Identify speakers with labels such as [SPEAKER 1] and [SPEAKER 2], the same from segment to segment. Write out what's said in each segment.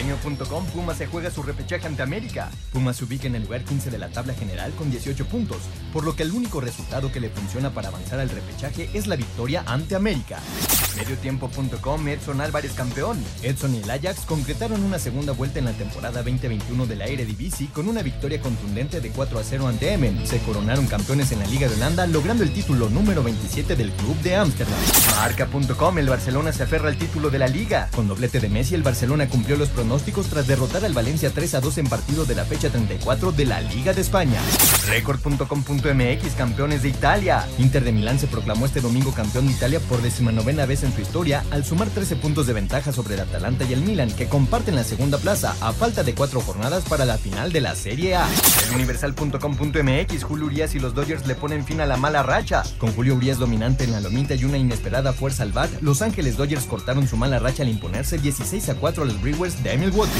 [SPEAKER 1] Milenio.com Pumas se juega su repechaje ante América. Pumas se ubica en el lugar 15 de la tabla general con 18 puntos, por lo que el único resultado que le funciona para avanzar al repechaje es la victoria ante América. Mediotiempo.com Edson Álvarez campeón. Edson y el Ajax concretaron una segunda vuelta en la temporada 2021 de la Eredivisie con una victoria contundente de 4 a 0 ante Emmen. Se coronaron campeones en la Liga de Holanda logrando el título número 27 del club de Ámsterdam. Marca.com El Barcelona se aferra al título de la Liga. Con doblete de Messi el Barcelona cumplió los pronósticos tras derrotar al Valencia 3 a 2 en partido de la fecha 34 de la Liga de España. Record.com.mx Campeones de Italia. Inter de Milán se proclamó este domingo campeón de Italia por decimanovena vez en su historia al sumar 13 puntos de ventaja sobre el Atalanta y el Milan que comparten la segunda plaza a falta de cuatro jornadas para la final de la Serie A. Universal.com.mx Julio Urias y los Dodgers le ponen fin a la mala racha. Con Julio Urias dominante en la lomita y una inesperada fuerza al bat, Los Ángeles Dodgers cortaron su mala racha al imponerse 16 a 4 a los Brewers de Milwaukee.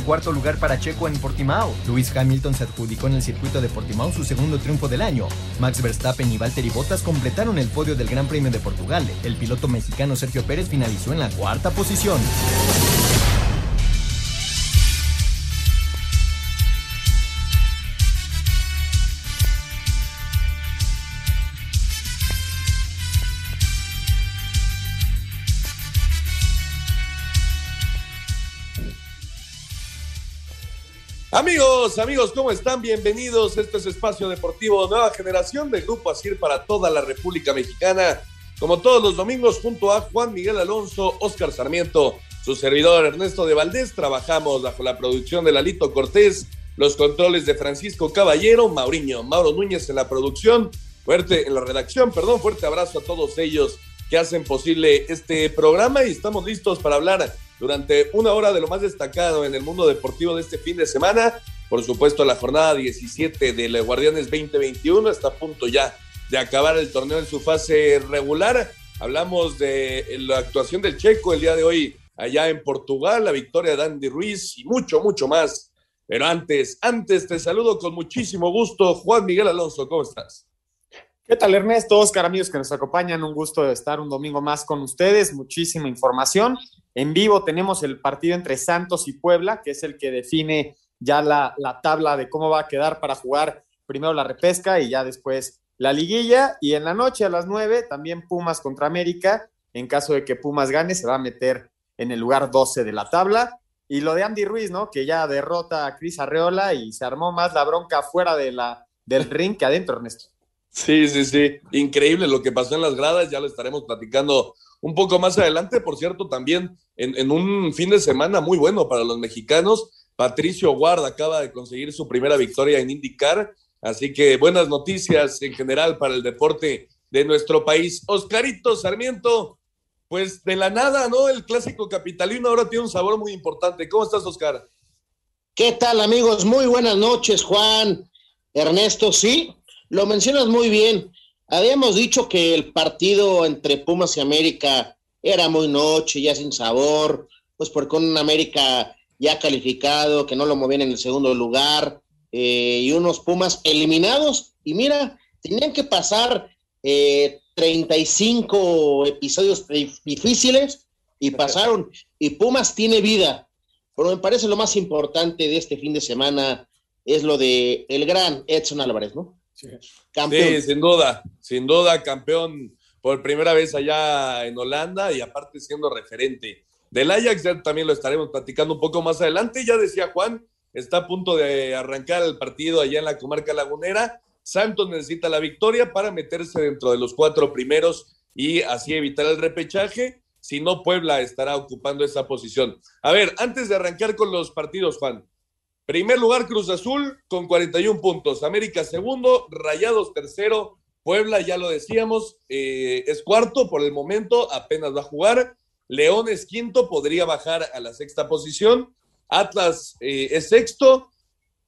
[SPEAKER 1] Cuarto lugar para Checo en Portimao. Lewis Hamilton se adjudicó en el circuito de Portimao su segundo triunfo del año. Max Verstappen y Valtteri Bottas completaron el podio del Gran Premio de Portugal. El piloto mexicano Sergio Pérez finalizó en la cuarta posición.
[SPEAKER 2] Amigos, amigos, ¿cómo están? Bienvenidos. Este es Espacio Deportivo Nueva Generación del Grupo Asir para toda la República Mexicana. Como todos los domingos, junto a Juan Miguel Alonso, Oscar Sarmiento, su servidor Ernesto de Valdés, trabajamos bajo la producción de Lalito Cortés, los controles de Francisco Caballero, Mauriño, Mauro Núñez en la producción, fuerte en la redacción, perdón, fuerte abrazo a todos ellos que hacen posible este programa y estamos listos para hablar durante una hora de lo más destacado en el mundo deportivo de este fin de semana. Por supuesto, la jornada 17 del Guardianes 2021 está a punto ya de acabar el torneo en su fase regular. Hablamos de la actuación del Checo el día de hoy allá en Portugal, la victoria de Andy Ruiz y mucho, mucho más. Pero antes, antes te saludo con muchísimo gusto, Juan Miguel Alonso, ¿cómo estás?
[SPEAKER 3] ¿Qué tal Ernesto? Oscar, amigos que nos acompañan, un gusto de estar un domingo más con ustedes, muchísima información. En vivo tenemos el partido entre Santos y Puebla, que es el que define ya la, la tabla de cómo va a quedar para jugar primero la repesca y ya después la liguilla. Y en la noche a las 9 también Pumas contra América. En caso de que Pumas gane, se va a meter en el lugar 12 de la tabla. Y lo de Andy Ruiz, ¿no? Que ya derrota a Cris Arreola y se armó más la bronca fuera de la, del ring que adentro, Ernesto.
[SPEAKER 2] Sí, sí, sí. Increíble lo que pasó en las gradas. Ya lo estaremos platicando un poco más adelante. Por cierto, también en, un fin de semana muy bueno para los mexicanos. Patricio Ward acaba de conseguir su primera victoria en IndyCar. Así que buenas noticias en general para el deporte de nuestro país. Oscarito Sarmiento, pues de la nada, ¿no? El clásico capitalino ahora tiene un sabor muy importante. ¿Cómo estás, Oscar?
[SPEAKER 4] ¿Qué tal, amigos? Muy buenas noches, Juan, Ernesto. Sí, lo mencionas muy bien. Habíamos dicho que el partido entre Pumas y América era muy noche, ya sin sabor, pues porque un América ya calificado, que no lo movían en el segundo lugar, eh, y unos Pumas eliminados. Y mira, tenían que pasar eh, 35 episodios difíciles y pasaron. Y Pumas tiene vida. Pero me parece lo más importante de este fin de semana es lo de el gran Edson Álvarez, ¿no?
[SPEAKER 2] Sí. Campeón. Sí, sin duda, sin duda, campeón por primera vez allá en Holanda y aparte siendo referente del Ajax, ya también lo estaremos platicando un poco más adelante. Ya decía Juan, está a punto de arrancar el partido allá en la comarca lagunera. Santos necesita la victoria para meterse dentro de los cuatro primeros y así evitar el repechaje. Si no, Puebla estará ocupando esa posición. A ver, antes de arrancar con los partidos, Juan. Primer lugar, Cruz Azul con 41 puntos. América segundo, Rayados tercero. Puebla, ya lo decíamos, eh, es cuarto por el momento, apenas va a jugar. León es quinto, podría bajar a la sexta posición. Atlas eh, es sexto.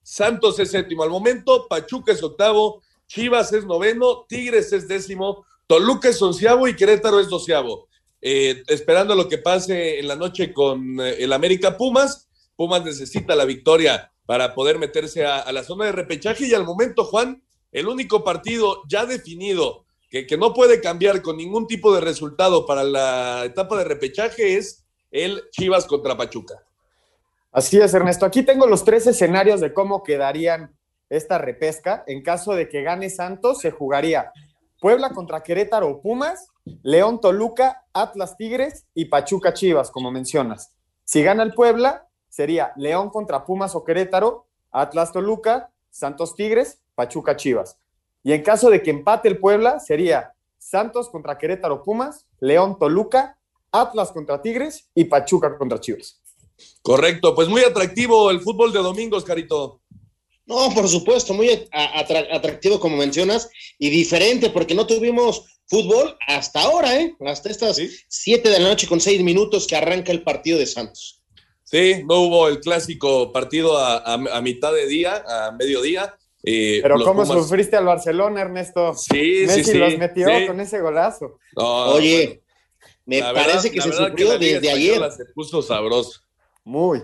[SPEAKER 2] Santos es séptimo al momento. Pachuca es octavo. Chivas es noveno. Tigres es décimo. Toluca es onceavo y Querétaro es doceavo. Eh, esperando lo que pase en la noche con el América Pumas. Pumas necesita la victoria para poder meterse a, la zona de repechaje y al momento, Juan, el único partido ya definido que, que, no puede cambiar con ningún tipo de resultado para la etapa de repechaje es el Chivas contra Pachuca.
[SPEAKER 3] Así es, Ernesto. Aquí tengo los tres escenarios de cómo quedarían esta repesca. En caso de que gane Santos, se jugaría Puebla contra Querétaro o Pumas, León Toluca, Atlas Tigres y Pachuca Chivas, como mencionas. Si gana el Puebla, sería León contra Pumas o Querétaro, Atlas Toluca, Santos Tigres, Pachuca Chivas. Y en caso de que empate el Puebla, sería Santos contra Querétaro Pumas, León Toluca, Atlas contra Tigres y Pachuca contra Chivas.
[SPEAKER 2] Correcto, pues muy atractivo el fútbol de domingos, Carito.
[SPEAKER 4] No, por supuesto, muy atractivo como mencionas y diferente porque no tuvimos fútbol hasta ahora, ¿eh? Hasta estas siete de la noche con seis minutos que arranca el partido de Santos.
[SPEAKER 2] Sí, no hubo el clásico partido a, mitad de día, a mediodía.
[SPEAKER 3] Eh, Pero cómo sufriste al Barcelona, Ernesto.
[SPEAKER 2] Sí,
[SPEAKER 3] Messi
[SPEAKER 2] sí, sí.
[SPEAKER 3] los metió con ese golazo.
[SPEAKER 4] Oye, me parece que se sufrió desde ayer.
[SPEAKER 2] Se puso sabroso.
[SPEAKER 3] Muy.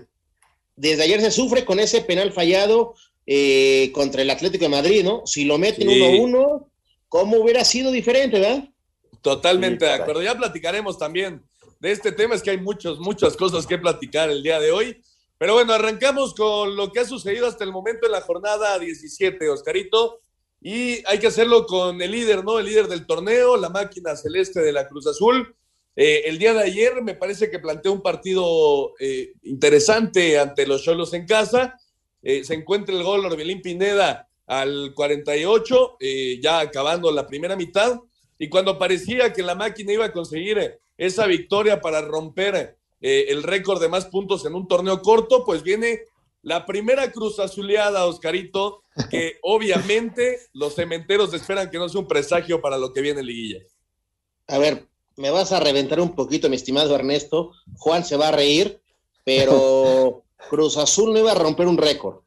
[SPEAKER 4] Desde ayer se sufre con ese penal fallado eh, contra el Atlético de Madrid, ¿no? Si lo meten 1-1, ¿cómo hubiera sido diferente, verdad?
[SPEAKER 2] Totalmente de acuerdo. Ya platicaremos también de este tema, es que hay muchas, muchas cosas que platicar el día de hoy. Pero bueno, arrancamos con lo que ha sucedido hasta el momento en la jornada 17, Oscarito. Y hay que hacerlo con el líder, ¿no? El líder del torneo, la máquina celeste de la Cruz Azul. Eh, el día de ayer me parece que planteó un partido eh, interesante ante los Cholos en casa. Eh, se encuentra el gol Orbelín Pineda al 48, ya acabando la primera mitad. Y cuando parecía que la máquina iba a conseguir esa victoria para romper el récord de más puntos en un torneo corto, pues viene la primera cruz azuleada, Oscarito, que obviamente los cementeros esperan que no sea un presagio para lo que viene en Liguilla.
[SPEAKER 4] A ver, me vas a reventar un poquito, mi estimado Ernesto. Juan se va a reír, pero Cruz Azul no iba a romper un récord.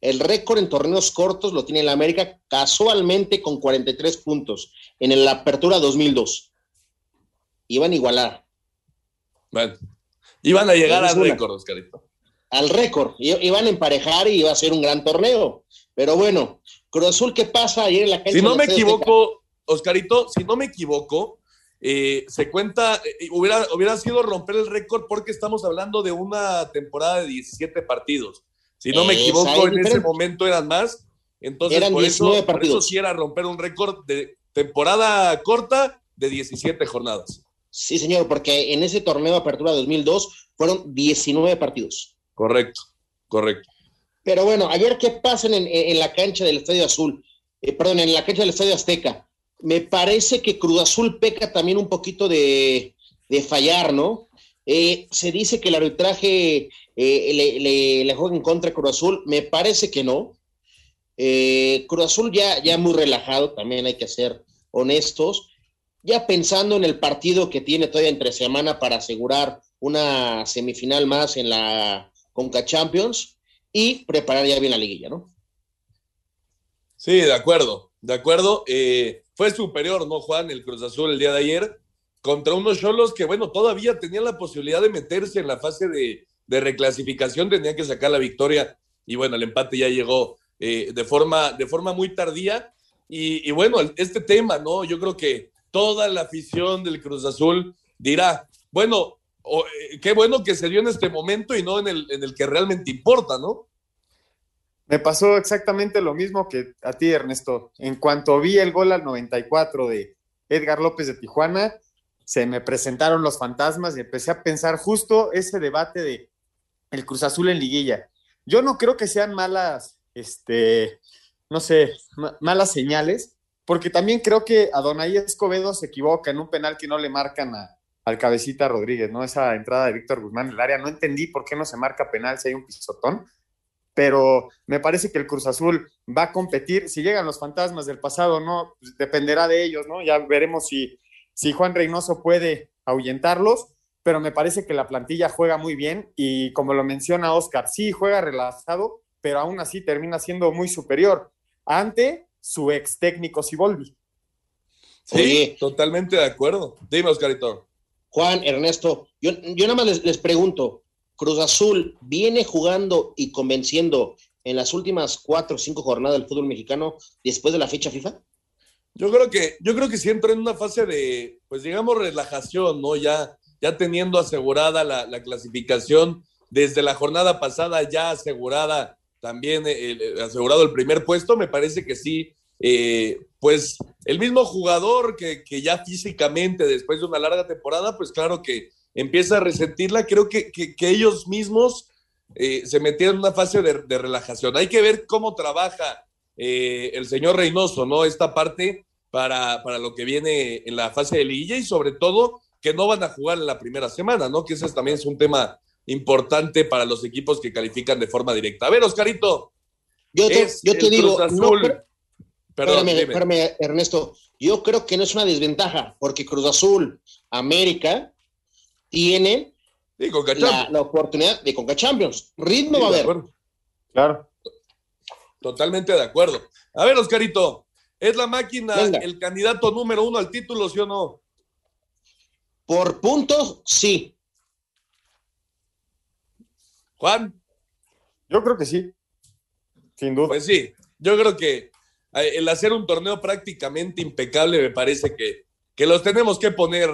[SPEAKER 4] El récord en torneos cortos lo tiene el América casualmente con 43 puntos en la apertura 2002. Iban a igualar.
[SPEAKER 2] Bueno, iban a llegar al récord, Oscarito.
[SPEAKER 4] Al récord. Iban a emparejar y iba a ser un gran torneo. Pero bueno, Cruz Azul, ¿qué pasa ayer en la
[SPEAKER 2] cancha? Si no me equivoco, Oscarito, si no me equivoco, eh, se cuenta, eh, hubiera, hubiera sido romper el récord porque estamos hablando de una temporada de 17 partidos. Si no me equivoco, en ese momento eran más. Entonces,
[SPEAKER 4] eran
[SPEAKER 2] por,
[SPEAKER 4] 19
[SPEAKER 2] eso,
[SPEAKER 4] partidos.
[SPEAKER 2] por eso sí era romper un récord de temporada corta de 17 jornadas.
[SPEAKER 4] Sí, señor, porque en ese torneo de apertura 2002 fueron 19 partidos.
[SPEAKER 2] Correcto, correcto.
[SPEAKER 4] Pero bueno, ayer, ¿qué pasa en, en la cancha del Estadio Azul? Eh, perdón, en la cancha del Estadio Azteca me parece que Cruz Azul peca también un poquito de, fallar, ¿no? Eh, se dice que el arbitraje eh, le, juega en contra a Cruz Azul, me parece que no. Eh, Cruz Azul ya, ya muy relajado, también hay que ser honestos, ya pensando en el partido que tiene todavía entre semana para asegurar una semifinal más en la Conca Champions y preparar ya bien la liguilla, ¿no?
[SPEAKER 2] Sí, de acuerdo, de acuerdo. Eh, fue superior, ¿no, Juan? El Cruz Azul el día de ayer contra unos Cholos que, bueno, todavía tenían la posibilidad de meterse en la fase de, reclasificación, tenían que sacar la victoria y, bueno, el empate ya llegó eh, de, forma, de forma muy tardía. Y, bueno, este tema, ¿no? Yo creo que toda la afición del Cruz Azul dirá, bueno, eh, qué bueno que se dio en este momento y no en el, en el que realmente importa, ¿no?
[SPEAKER 3] Me pasó exactamente lo mismo que a ti, Ernesto. En cuanto vi el gol al 94 de Edgar López de Tijuana, se me presentaron los fantasmas y empecé a pensar justo ese debate de el Cruz Azul en liguilla. Yo no creo que sean malas, este, no sé, malas señales, porque también creo que Adonai Escobedo se equivoca en un penal que no le marcan al cabecita Rodríguez, ¿no? Esa entrada de Víctor Guzmán en el área, no entendí por qué no se marca penal si hay un pisotón, pero me parece que el Cruz Azul va a competir, si llegan los fantasmas del pasado, no, pues dependerá de ellos, ¿no? Ya veremos si, si Juan Reynoso puede ahuyentarlos, pero me parece que la plantilla juega muy bien y como lo menciona Oscar, sí juega relajado, pero aún así termina siendo muy superior ante su ex técnico Siboldi.
[SPEAKER 2] Sí, totalmente de acuerdo. Dime, Oscarito.
[SPEAKER 4] Juan, Ernesto, yo, yo nada más les, pregunto, Cruz Azul viene jugando y convenciendo en las últimas cuatro o cinco jornadas del fútbol mexicano después de la fecha FIFA?
[SPEAKER 2] Yo creo que, yo creo que siempre en una fase de, pues digamos, relajación, ¿no? Ya ya teniendo asegurada la, clasificación desde la jornada pasada, ya asegurada también, eh, asegurado el primer puesto, me parece que sí, eh, pues el mismo jugador que, ya físicamente, después de una larga temporada, pues claro que empieza a resentirla, creo que, ellos mismos eh, se metieron en una fase de, de, relajación. Hay que ver cómo trabaja el señor Reynoso, ¿no? Esta parte para, para lo que viene en la fase de liguilla y sobre todo que no van a jugar en la primera semana, ¿no? Que ese también es un tema importante para los equipos que califican de forma directa. A ver, Oscarito.
[SPEAKER 4] Yo te, yo te digo, Perdón, espérame, Ernesto. Yo creo que no es una desventaja, porque Cruz Azul, América, tiene la, la, oportunidad de Conca Champions. Ritmo va a haber.
[SPEAKER 3] Claro.
[SPEAKER 2] Totalmente de acuerdo. A ver, Oscarito, ¿es la máquina el candidato número uno al título, sí o no?
[SPEAKER 4] Por puntos, sí.
[SPEAKER 2] Juan.
[SPEAKER 3] Yo creo que sí. Sin duda.
[SPEAKER 2] Pues sí, yo creo que eh, el hacer un torneo prácticamente impecable me parece que, que los tenemos que poner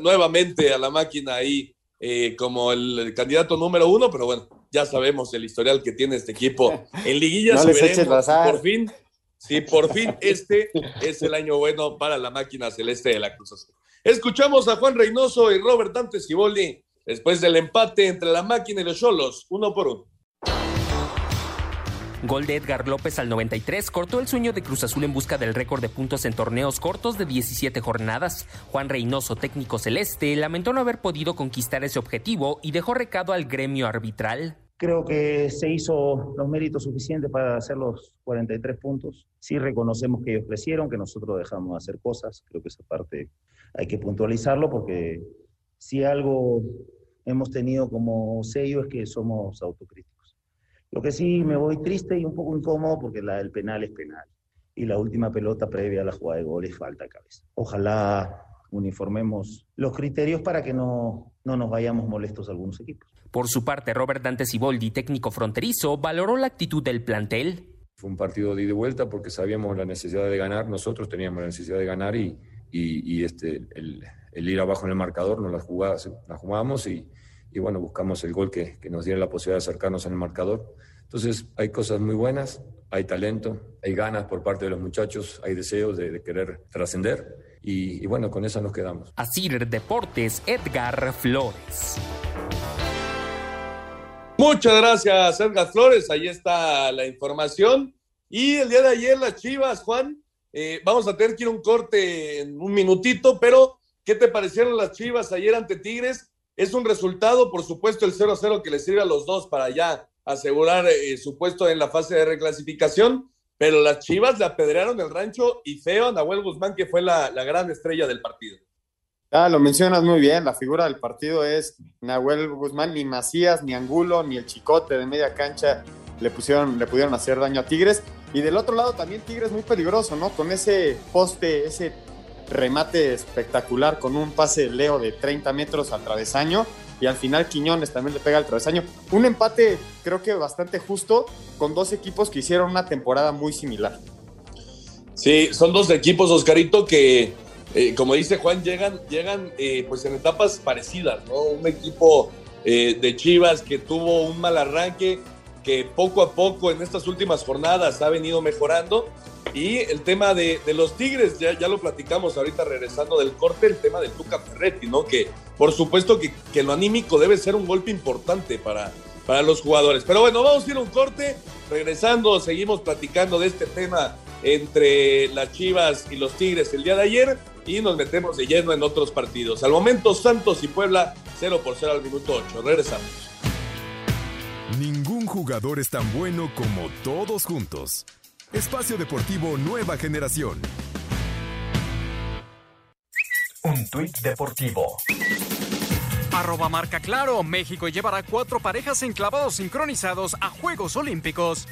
[SPEAKER 2] nuevamente a la máquina ahí eh, como el, candidato número uno, pero bueno, ya sabemos el historial que tiene este equipo en liguillas. por fin, sí, por fin este es el año bueno para la máquina celeste de la Cruz Azul. Escuchamos a Juan Reynoso y Robert Dante Ciboldi después del empate entre la máquina y los Cholos, uno por uno.
[SPEAKER 5] Gol de Edgar López al 93 cortó el sueño de Cruz Azul en busca del récord de puntos en torneos cortos de 17 jornadas. Juan Reynoso, técnico celeste, lamentó no haber podido conquistar ese objetivo y dejó recado al gremio arbitral.
[SPEAKER 6] Creo que se hizo los méritos suficientes para hacer los 43 puntos. Sí reconocemos que ellos crecieron, que nosotros dejamos de hacer cosas. Creo que esa parte hay que puntualizarlo porque si algo hemos tenido como sello es que somos autocríticos. Lo que sí me voy triste y un poco incómodo porque la del penal es penal. Y la última pelota previa a la jugada de gol es falta de cabeza. Ojalá uniformemos los criterios para que no, no nos vayamos molestos algunos equipos.
[SPEAKER 5] Por su parte, Robert Dante Siboldi, técnico fronterizo, valoró la actitud del plantel.
[SPEAKER 7] Fue un partido de ida y vuelta porque sabíamos la necesidad de ganar, nosotros teníamos la necesidad de ganar y, y, este, el, ir abajo en el marcador nos la, jugamos, la jugamos y, y, bueno, buscamos el gol que, que nos diera la posibilidad de acercarnos en el marcador. Entonces hay cosas muy buenas, hay talento, hay ganas por parte de los muchachos, hay deseos de, de querer trascender y, y, bueno, con eso nos quedamos.
[SPEAKER 5] Asir Deportes, Edgar Flores.
[SPEAKER 2] Muchas gracias, Edgar Flores. Ahí está la información. Y el día de ayer las Chivas, Juan, eh, vamos a tener que ir un corte en un minutito, pero ¿qué te parecieron las Chivas ayer ante Tigres? Es un resultado, por supuesto, el 0-0 que les sirve a los dos para ya asegurar eh, su puesto en la fase de reclasificación, pero las Chivas le apedrearon el rancho y feo a Nahuel Guzmán, que fue la gran estrella del partido.
[SPEAKER 3] Ah, lo mencionas muy bien, la figura del partido es Nahuel Guzmán, ni Macías, ni Angulo, ni el Chicote de media cancha le pusieron, le pudieron hacer daño a Tigres. Y del otro lado también Tigres muy peligroso, ¿no? Con ese poste, ese remate espectacular con un pase Leo de 30 metros al travesaño y al final Quiñones también le pega al travesaño. Un empate creo que bastante justo con dos equipos que hicieron una temporada muy similar.
[SPEAKER 2] Sí, son dos equipos, Oscarito, que eh, como dice Juan, llegan, llegan eh, pues en etapas parecidas, ¿no? Un equipo eh, de Chivas que tuvo un mal arranque, que poco a poco en estas últimas jornadas ha venido mejorando. Y el tema de, los Tigres, ya, ya, lo platicamos ahorita regresando del corte, el tema del Tuca Ferretti, ¿no? Que por supuesto que, que, lo anímico debe ser un golpe importante para, para los jugadores. Pero bueno, vamos a ir a un corte. Regresando, seguimos platicando de este tema entre las Chivas y los Tigres el día de ayer y nos metemos de lleno en otros partidos. Al momento, Santos y Puebla 0 por 0 al minuto 8. Regresamos.
[SPEAKER 8] Jugador es tan bueno como todos juntos. Espacio Deportivo Nueva Generación.
[SPEAKER 9] Un tuit deportivo.
[SPEAKER 10] Arroba marca claro, México llevará cuatro parejas enclavados sincronizados a Juegos Olímpicos.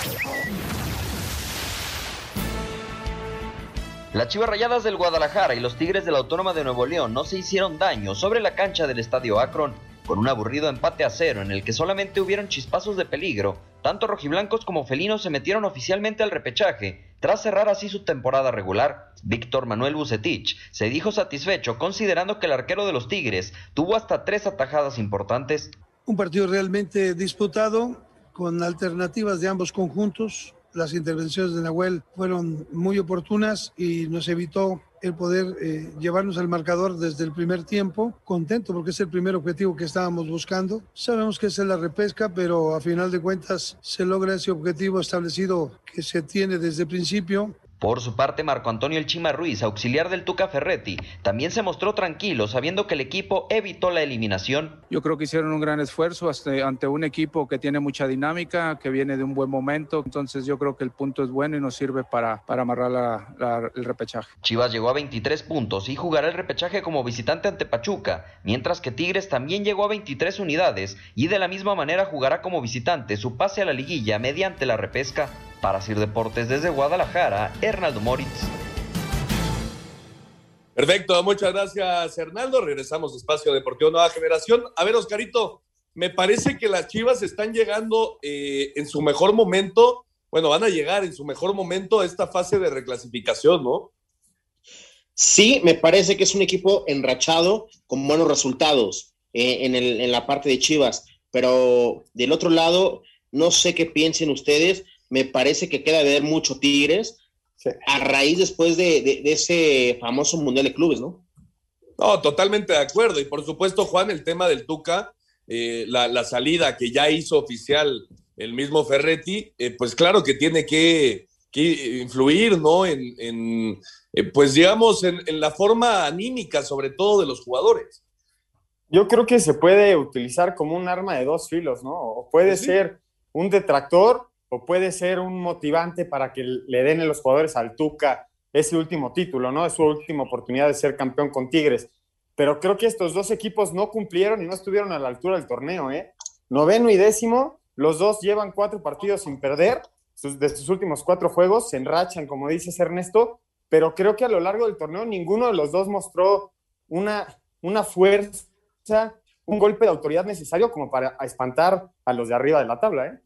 [SPEAKER 11] Las Chivas Rayadas del Guadalajara y los Tigres de la Autónoma de Nuevo León no se hicieron daño sobre la cancha del Estadio Akron con un aburrido empate a cero en el que solamente hubieron chispazos de peligro. Tanto rojiblancos como felinos se metieron oficialmente al repechaje, tras cerrar así su temporada regular. Víctor Manuel Bucetich se dijo satisfecho considerando que el arquero de los Tigres tuvo hasta tres atajadas importantes.
[SPEAKER 12] Un partido realmente disputado, con alternativas de ambos conjuntos. Las intervenciones de Nahuel fueron muy oportunas y nos evitó el poder eh, llevarnos al marcador desde el primer tiempo. Contento porque es el primer objetivo que estábamos buscando. Sabemos que es la repesca, pero a final de cuentas se logra ese objetivo establecido que se tiene desde el principio.
[SPEAKER 11] Por su parte, Marco Antonio El Chima Ruiz, auxiliar del Tuca Ferretti, también se mostró tranquilo sabiendo que el equipo evitó la eliminación.
[SPEAKER 13] Yo creo que hicieron un gran esfuerzo ante un equipo que tiene mucha dinámica, que viene de un buen momento. Entonces yo creo que el punto es bueno y nos sirve para, para amarrar el repechaje.
[SPEAKER 11] Chivas llegó a 23 puntos y jugará el repechaje como visitante ante Pachuca, mientras que Tigres también llegó a 23 unidades y de la misma manera jugará como visitante su pase a la liguilla mediante la repesca. Para Sir Deportes desde Guadalajara, Hernaldo Moritz.
[SPEAKER 2] Perfecto, muchas gracias Hernaldo. Regresamos a Espacio Deportivo Nueva Generación. A ver, Oscarito, me parece que las Chivas están llegando eh, en su mejor momento, bueno, van a llegar en su mejor momento a esta fase de reclasificación, ¿no?
[SPEAKER 4] Sí, me parece que es un equipo enrachado con buenos resultados eh, en, el, en la parte de Chivas, pero del otro lado, no sé qué piensen ustedes, me parece que queda de ver mucho Tigres a raíz después de, ese famoso Mundial de Clubes, ¿no?
[SPEAKER 2] No, totalmente de acuerdo. Y por supuesto, Juan, el tema del Tuca, eh, la, salida que ya hizo oficial el mismo Ferretti, eh, pues claro que tiene que, influir, ¿no? En, eh, pues digamos, en, la forma anímica, sobre todo de los jugadores.
[SPEAKER 3] Yo creo que se puede utilizar como un arma de dos filos, ¿no? O puede pues ser un detractor o puede ser un motivante para que le den a los jugadores al Tuca ese último título, ¿no? Es su última oportunidad de ser campeón con Tigres. Pero creo que estos dos equipos no cumplieron y no estuvieron a la altura del torneo, ¿eh? Noveno y décimo, los dos llevan cuatro partidos sin perder de sus últimos cuatro juegos, se enrachan, como dices Ernesto, pero creo que a lo largo del torneo ninguno de los dos mostró una, una fuerza, un golpe de autoridad necesario como para espantar a los de arriba de la tabla, ¿eh?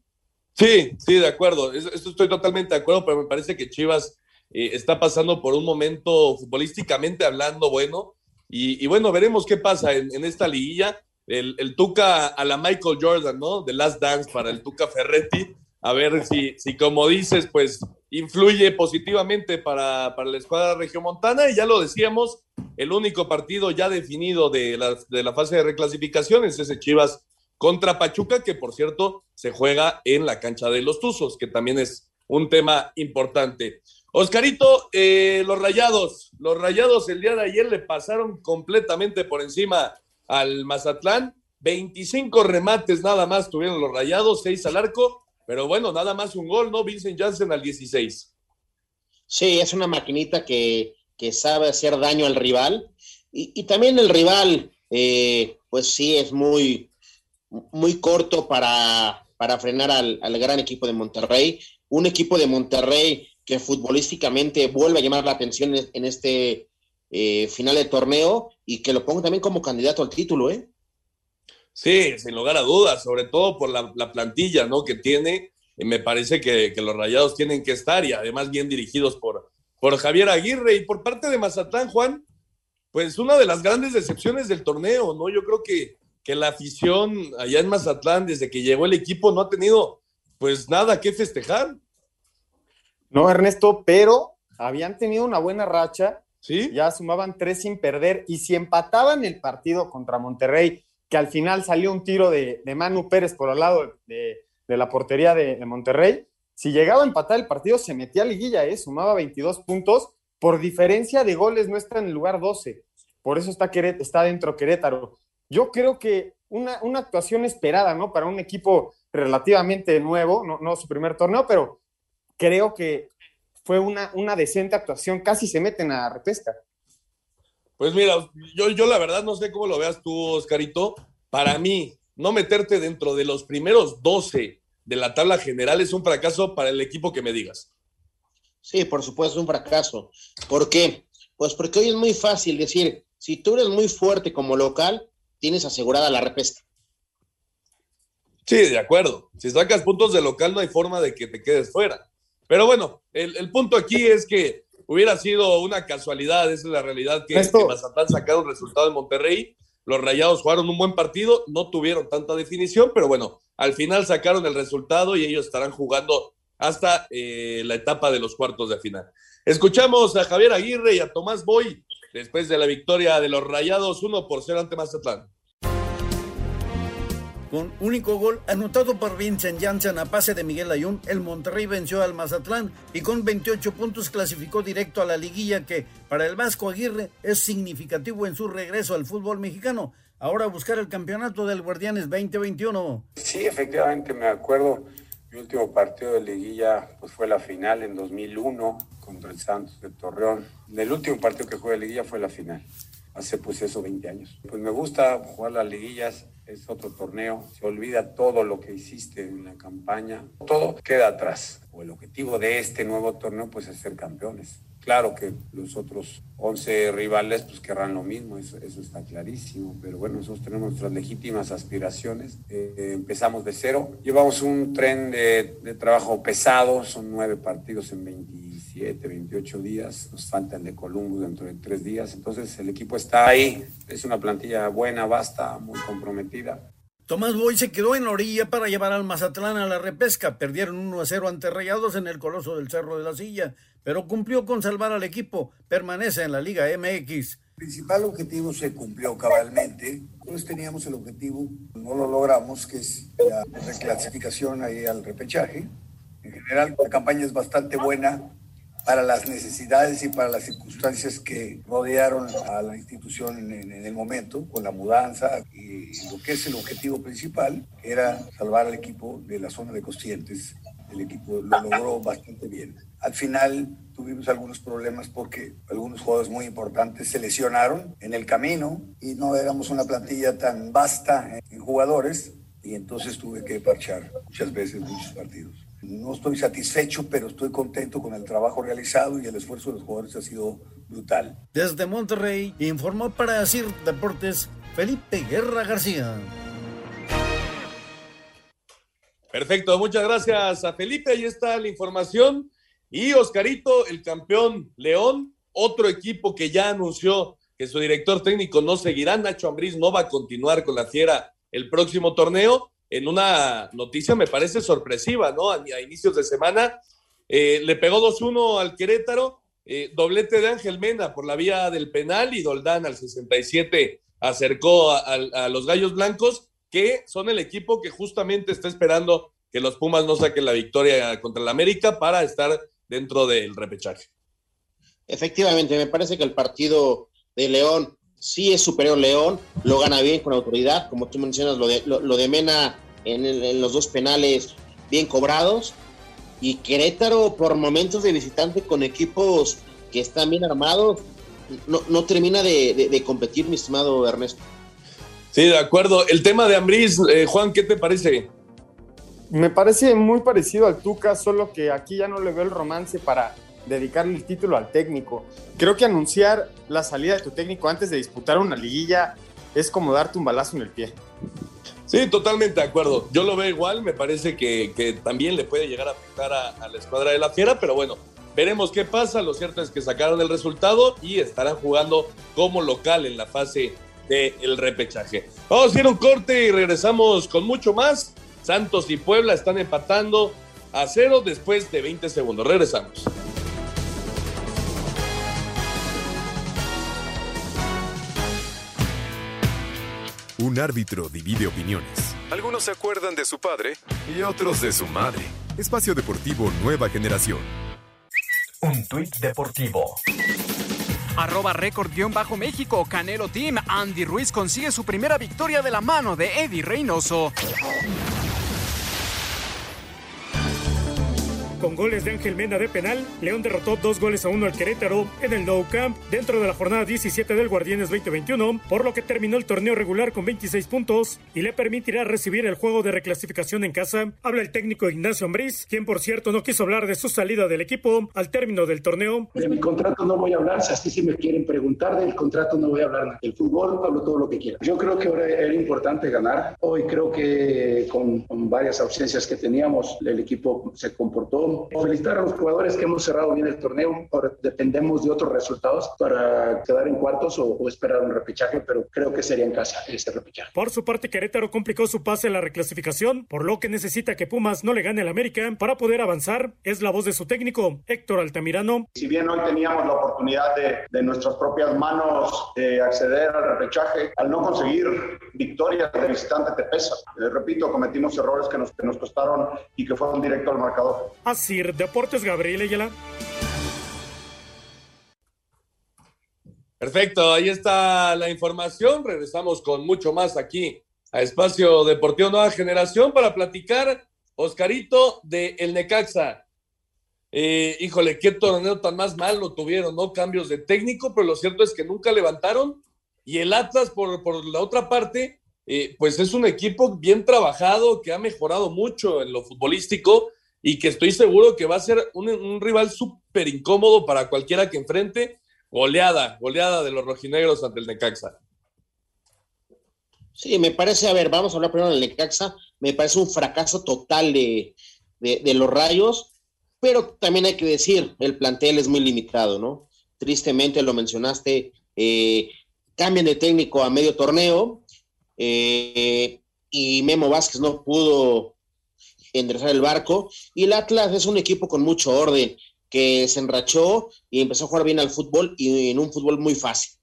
[SPEAKER 2] Sí, sí, de acuerdo. Esto estoy totalmente de acuerdo, pero me parece que Chivas eh, está pasando por un momento futbolísticamente hablando bueno. Y, bueno, veremos qué pasa en, esta liguilla. El, Tuca a la Michael Jordan, ¿no? The Last Dance para el Tuca Ferretti. A ver si, si como dices, pues influye positivamente para, para la escuadra regiomontana. Y ya lo decíamos, el único partido ya definido de la, de la fase de reclasificación es ese Chivas contra Pachuca, que por cierto se juega en la cancha de los Tuzos, que también es un tema importante. Oscarito, eh, los rayados, los rayados el día de ayer le pasaron completamente por encima al Mazatlán. 25 remates nada más tuvieron los rayados, 6 al arco, pero bueno, nada más un gol, ¿no? Vincent Janssen al 16.
[SPEAKER 4] Sí, es una maquinita que, sabe hacer daño al rival. Y, también el rival, eh, pues sí, es muy, muy corto para, para frenar al, gran equipo de Monterrey. Un equipo de Monterrey que futbolísticamente vuelve a llamar la atención en este eh, final de torneo y que lo pongo también como candidato al título, ¿eh?
[SPEAKER 2] Sí, sin lugar a dudas, sobre todo por la, plantilla ¿no? que tiene. me parece que, que, los rayados tienen que estar y además bien dirigidos por, por Javier Aguirre. Y por parte de Mazatlán, Juan, pues una de las grandes decepciones del torneo, ¿no? Yo creo que que la afición allá en Mazatlán, desde que llegó el equipo, no ha tenido pues nada que festejar.
[SPEAKER 3] No, Ernesto, pero habían tenido una buena racha. Sí. Ya sumaban tres sin perder. Y si empataban el partido contra Monterrey, que al final salió un tiro de, de Manu Pérez por el lado de, de la portería de, de, Monterrey. Si llegaba a empatar el partido, se metía a liguilla, ¿eh? sumaba 22 puntos. Por diferencia de goles, no está en el lugar 12. Por eso está, está dentro Querétaro. Yo creo que una, una, actuación esperada, ¿no? Para un equipo relativamente nuevo, no, no su primer torneo, pero creo que fue una, una decente actuación. Casi se meten a repesca.
[SPEAKER 2] Pues mira, yo, yo la verdad no sé cómo lo veas tú, Oscarito. Para mí, no meterte dentro de los primeros 12 de la tabla general es un fracaso para el equipo que me digas.
[SPEAKER 4] Sí, por supuesto, es un fracaso. ¿Por qué? Pues porque hoy es muy fácil decir, si tú eres muy fuerte como local, tienes asegurada la repesca.
[SPEAKER 2] Sí, de acuerdo. Si sacas puntos de local, no hay forma de que te quedes fuera. Pero bueno, el, el punto aquí es que hubiera sido una casualidad, esa es la realidad, que, que Mazatlán sacaron un resultado en Monterrey. Los Rayados jugaron un buen partido, no tuvieron tanta definición, pero bueno, al final sacaron el resultado y ellos estarán jugando hasta eh, la etapa de los cuartos de final. Escuchamos a Javier Aguirre y a Tomás Boy después de la victoria de los Rayados 1 por 0 ante Mazatlán
[SPEAKER 14] con único gol anotado por Vincent Janssen a pase de Miguel Ayun, el Monterrey venció al Mazatlán y con 28 puntos clasificó directo a la liguilla que para el Vasco Aguirre es significativo en su regreso al fútbol mexicano. Ahora buscar el campeonato del Guardianes 2021.
[SPEAKER 15] Sí, efectivamente me acuerdo. Mi último partido de liguilla pues fue la final en 2001 contra el Santos de Torreón. El último partido que jugué de liguilla fue la final hace pues eso 20 años. Pues me gusta jugar las liguillas, es otro torneo, se olvida todo lo que hiciste en la campaña, todo queda atrás. O el objetivo de este nuevo torneo pues es ser campeones. Claro que los otros 11 rivales pues querrán lo mismo, eso, eso está clarísimo, pero bueno, nosotros tenemos nuestras legítimas aspiraciones. Eh, empezamos de cero, llevamos un tren de, trabajo pesado, son nueve partidos en 27, 28 días, nos falta el de Columbus dentro de tres días, entonces el equipo está ahí, es una plantilla buena, basta, muy comprometida.
[SPEAKER 14] Tomás Boy se quedó en la orilla para llevar al Mazatlán a la repesca. Perdieron 1 a 0 ante Rayados en el Coloso del Cerro de la Silla, pero cumplió con salvar al equipo. Permanece en la Liga MX.
[SPEAKER 16] El principal objetivo se cumplió cabalmente. Pues teníamos el objetivo, no lo logramos, que es la reclasificación ahí al repechaje. En general, la campaña es bastante buena para las necesidades y para las circunstancias que rodearon a la institución en, en, el momento, con la mudanza y lo que es el objetivo principal, era salvar al equipo de la zona de Coscientes. El equipo lo logró bastante bien. Al final tuvimos algunos problemas porque algunos jugadores muy importantes se lesionaron en el camino y no éramos una plantilla tan vasta en jugadores y entonces tuve que parchar muchas veces muchos partidos. No estoy satisfecho, pero estoy contento con el trabajo realizado y el esfuerzo de los jugadores ha sido brutal.
[SPEAKER 14] Desde Monterrey informó para CIR Deportes Felipe Guerra García.
[SPEAKER 2] Perfecto, muchas gracias a Felipe. Ahí está la información. Y Oscarito, el campeón León, otro equipo que ya anunció que su director técnico no seguirá. Nacho Ambriz no va a continuar con la Fiera el próximo torneo en una noticia me parece sorpresiva, ¿no? A, inicios de semana eh, le pegó 2-1 al Querétaro, eh, doblete de Ángel Mena por la vía del penal y Doldán al 67 acercó a, los Gallos Blancos, que son el equipo que justamente está esperando que los Pumas no saquen la victoria contra el América para estar dentro del repechaje.
[SPEAKER 4] Efectivamente, me parece que el partido de León sí es superior León, lo gana bien con autoridad, como tú mencionas, lo de, lo de Mena en, el, en, los dos penales bien cobrados, y Querétaro por momentos de visitante con equipos que están bien armados, no, no termina de, de, de, competir, mi estimado Ernesto.
[SPEAKER 2] Sí, de acuerdo. El tema de Ambriz, eh, Juan, ¿qué te parece?
[SPEAKER 3] Me parece muy parecido al Tuca, solo que aquí ya no le veo el romance para dedicarle el título al técnico. Creo que anunciar la salida de tu técnico antes de disputar una liguilla es como darte un balazo en el pie.
[SPEAKER 2] Sí, totalmente de acuerdo. Yo lo veo igual, me parece que, que también le puede llegar a afectar a, la escuadra de la Fiera, pero bueno, veremos qué pasa. Lo cierto es que sacaron el resultado y estarán jugando como local en la fase del repechaje. Vamos a ir un corte y regresamos con mucho más. Santos y Puebla están empatando a cero después de 20 segundos. Regresamos.
[SPEAKER 8] Un árbitro divide opiniones. Algunos se acuerdan de su padre y otros de su madre. Espacio Deportivo Nueva Generación.
[SPEAKER 9] Un tuit deportivo.
[SPEAKER 10] Arroba récord-méxico. Canelo Team. Andy Ruiz consigue su primera victoria de la mano de Eddie Reynoso.
[SPEAKER 17] Con goles de Ángel Mena de penal, León derrotó dos goles a uno al Querétaro en el Nou Camp dentro de la jornada 17 del Guardianes 2021, por lo que terminó el torneo regular con 26 puntos y le permitirá recibir el juego de reclasificación en casa. Habla el técnico Ignacio Ambriz, quien por cierto no quiso hablar de su salida del equipo al término del torneo.
[SPEAKER 18] De mi contrato no voy a hablar, si así si me quieren preguntar del contrato no voy a hablar. El fútbol hablo todo lo que quiera. Yo creo que ahora era importante ganar. Hoy creo que con, con varias ausencias que teníamos, el equipo se comportó Felicitar a los jugadores que hemos cerrado bien el torneo. Ahora dependemos de otros resultados para quedar en cuartos o, o, esperar un repechaje, pero creo que sería en casa ese repechaje.
[SPEAKER 17] Por su parte, Querétaro complicó su pase en la reclasificación, por lo que necesita que Pumas no le gane al América para poder avanzar. Es la voz de su técnico, Héctor Altamirano.
[SPEAKER 18] Si bien hoy teníamos la oportunidad de, de nuestras propias manos de acceder al repechaje, al no conseguir victorias de visitante te pesa. Eh, repito, cometimos errores que nos, que nos costaron y que fueron directo al marcador.
[SPEAKER 17] Deportes Gabriel Ayala.
[SPEAKER 2] Perfecto, ahí está la información. Regresamos con mucho más aquí a Espacio Deportivo Nueva Generación para platicar, Oscarito, de El Necaxa. Eh, híjole, qué torneo tan más mal lo tuvieron, ¿no? Cambios de técnico, pero lo cierto es que nunca levantaron. Y el Atlas, por, por la otra parte, eh, pues es un equipo bien trabajado, que ha mejorado mucho en lo futbolístico y que estoy seguro que va a ser un, rival súper incómodo para cualquiera que enfrente. Goleada, goleada de los rojinegros ante el Necaxa.
[SPEAKER 4] Sí, me parece, a ver, vamos a hablar primero del Necaxa, me parece un fracaso total de, de, de, los rayos, pero también hay que decir, el plantel es muy limitado, ¿no? Tristemente lo mencionaste, eh, cambian de técnico a medio torneo eh, y Memo Vázquez no pudo enderezar el barco. Y el Atlas es un equipo con mucho orden, que se enrachó y empezó a jugar bien al fútbol y en un fútbol muy fácil.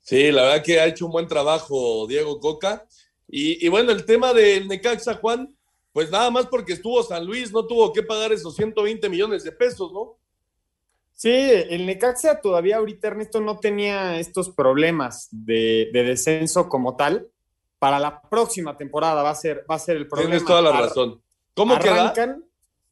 [SPEAKER 2] Sí, la verdad que ha hecho un buen trabajo Diego Coca. Y, y bueno, el tema del Necaxa, Juan, pues nada más porque estuvo San Luis, no tuvo que pagar esos 120 millones de pesos, ¿no?
[SPEAKER 3] Sí, el Necaxa todavía ahorita, Ernesto, no tenía estos problemas de, de descenso como tal para la próxima temporada va a ser, va a ser el problema.
[SPEAKER 2] Tienes toda la razón. ¿Cómo
[SPEAKER 3] arrancan,
[SPEAKER 2] queda?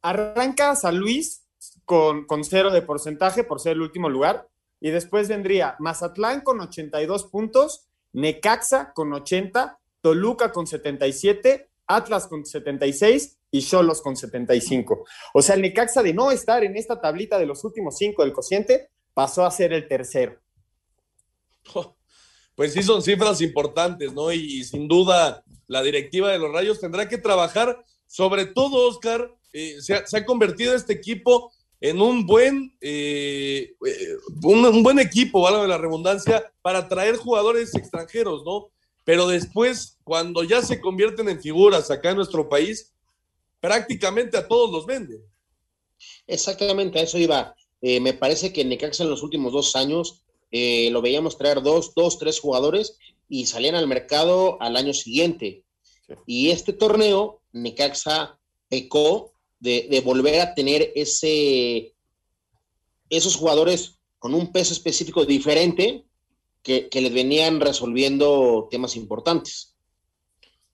[SPEAKER 3] Arranca San Luis con, con cero de porcentaje por ser el último lugar. Y después vendría Mazatlán con 82 puntos, Necaxa con 80, Toluca con 77, Atlas con 76 y Cholos con 75. O sea, el Necaxa de no estar en esta tablita de los últimos cinco del cociente pasó a ser el tercero.
[SPEAKER 2] Oh pues sí son cifras importantes, ¿no? Y, y, sin duda la directiva de los Rayos tendrá que trabajar, sobre todo, Oscar, eh, se, ha, convertido este equipo en un buen, eh, un, un, buen equipo, vale la redundancia, para traer jugadores extranjeros, ¿no? Pero después, cuando ya se convierten en figuras acá en nuestro país, prácticamente a todos los venden.
[SPEAKER 4] Exactamente, a eso iba. Eh, me parece que Necaxa en los últimos dos años eh, lo veíamos traer dos, dos, tres jugadores y salían al mercado al año siguiente. Sí. Y este torneo, Necaxa pecó de, de, volver a tener ese, esos jugadores con un peso específico diferente que, que les venían resolviendo temas importantes.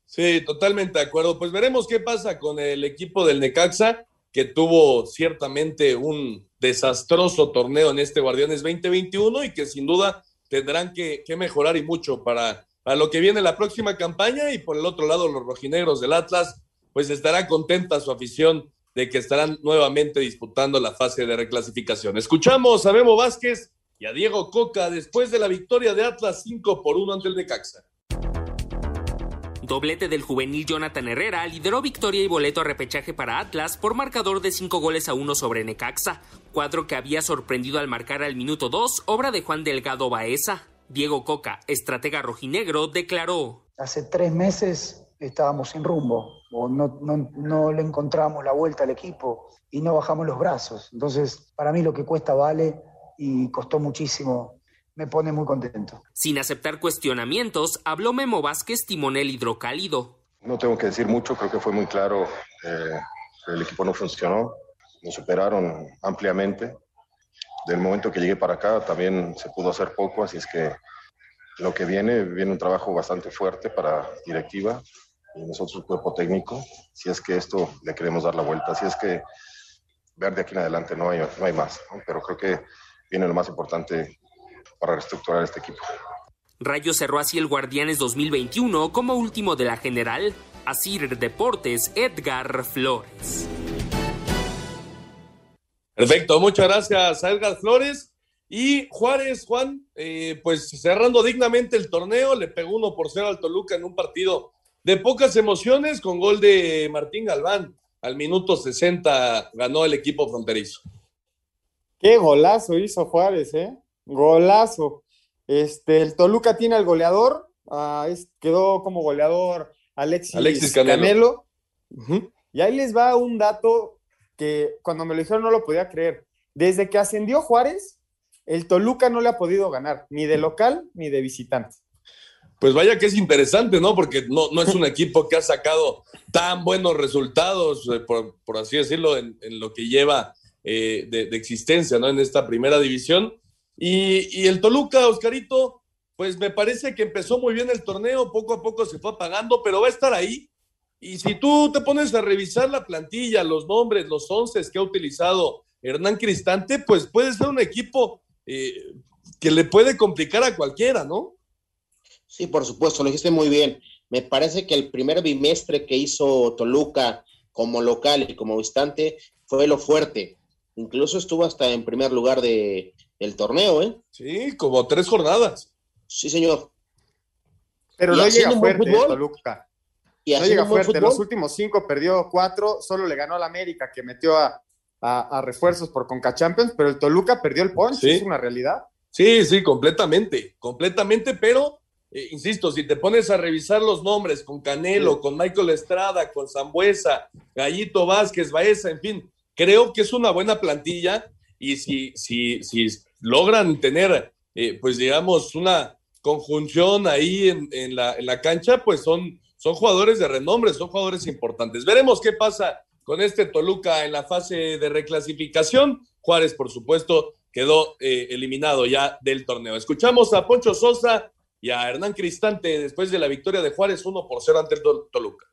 [SPEAKER 2] Sí, totalmente de acuerdo. Pues veremos qué pasa con el equipo del Necaxa, que tuvo ciertamente un, desastroso torneo en este Guardianes 2021 y que sin duda tendrán que, mejorar y mucho para, para, lo que viene la próxima campaña y por el otro lado los rojinegros del Atlas pues estará contenta su afición de que estarán nuevamente disputando la fase de reclasificación. Escuchamos a Memo Vázquez y a Diego Coca después de la victoria de Atlas 5 por 1 ante el Necaxa.
[SPEAKER 5] Doblete del juvenil Jonathan Herrera lideró victoria y boleto a repechaje para Atlas por marcador de 5 goles a 1 sobre Necaxa, cuadro que había sorprendido al marcar al minuto 2, obra de Juan Delgado Baeza. Diego Coca, estratega rojinegro, declaró.
[SPEAKER 19] Hace tres meses estábamos sin rumbo, o no, no, no le encontramos la vuelta al equipo y no bajamos los brazos. Entonces, para mí lo que cuesta vale y costó muchísimo me pone muy contento.
[SPEAKER 5] Sin aceptar cuestionamientos, habló Memo Vázquez, timonel hidrocálido.
[SPEAKER 20] No tengo que decir mucho, creo que fue muy claro. Eh, el equipo no funcionó, nos superaron ampliamente. Del momento que llegué para acá también se pudo hacer poco, así es que lo que viene, viene un trabajo bastante fuerte para directiva y nosotros, cuerpo técnico, si es que esto le queremos dar la vuelta, si es que ver de aquí en adelante no hay, no hay más, pero creo que viene lo más importante para reestructurar este equipo.
[SPEAKER 5] Rayo cerró así el Guardianes 2021 como último de la general. Asir Deportes, Edgar Flores.
[SPEAKER 2] Perfecto, muchas gracias a Edgar Flores. Y Juárez, Juan, eh, pues cerrando dignamente el torneo, le pegó uno por cero al Toluca en un partido de pocas emociones con gol de Martín Galván. Al minuto 60 ganó el equipo fronterizo.
[SPEAKER 3] Qué golazo hizo Juárez, ¿eh? Golazo. Este, el Toluca tiene al goleador, ah, quedó como goleador Alexis, Canelo. Y ahí les va un dato que cuando me lo dijeron no lo podía creer. Desde que ascendió Juárez, el Toluca no le ha podido ganar, ni de local ni de visitante.
[SPEAKER 2] Pues vaya que es interesante, ¿no? Porque no, no es un equipo que ha sacado tan buenos resultados, eh, por, así decirlo, en, lo que lleva eh, de, existencia, ¿no? En esta primera división. Y, y, el Toluca, Oscarito, pues me parece que empezó muy bien el torneo, poco a poco se fue apagando, pero va a estar ahí. Y si tú te pones a revisar la plantilla, los nombres, los once que ha utilizado Hernán Cristante, pues puede ser un equipo eh, que le puede complicar a cualquiera, ¿no?
[SPEAKER 4] Sí, por supuesto, lo dijiste muy bien. Me parece que el primer bimestre que hizo Toluca como local y como visitante fue lo fuerte. Incluso estuvo hasta en primer lugar de, del torneo, ¿eh?
[SPEAKER 2] Sí, como tres jornadas.
[SPEAKER 4] Sí, señor.
[SPEAKER 3] Pero no llega fuerte Toluca. Y no llega fuerte. Los últimos cinco perdió cuatro, solo le ganó al América, que metió a, a, refuerzos por Conca Champions, pero el Toluca perdió el punch, es una realidad.
[SPEAKER 2] Sí, sí, completamente, completamente, pero eh, insisto, si te pones a revisar los nombres con Canelo, con Michael Estrada, con Zambuesa, Gallito Vázquez, Baeza, en fin, creo que es una buena plantilla y si, si, si logran tener, eh, pues digamos, una conjunción ahí en, en, la, en la cancha, pues son, son jugadores de renombre, son jugadores importantes. Veremos qué pasa con este Toluca en la fase de reclasificación. Juárez, por supuesto, quedó eh, eliminado ya del torneo. Escuchamos a Poncho Sosa y a Hernán Cristante después de la victoria de Juárez 1 por 0 ante el Toluca.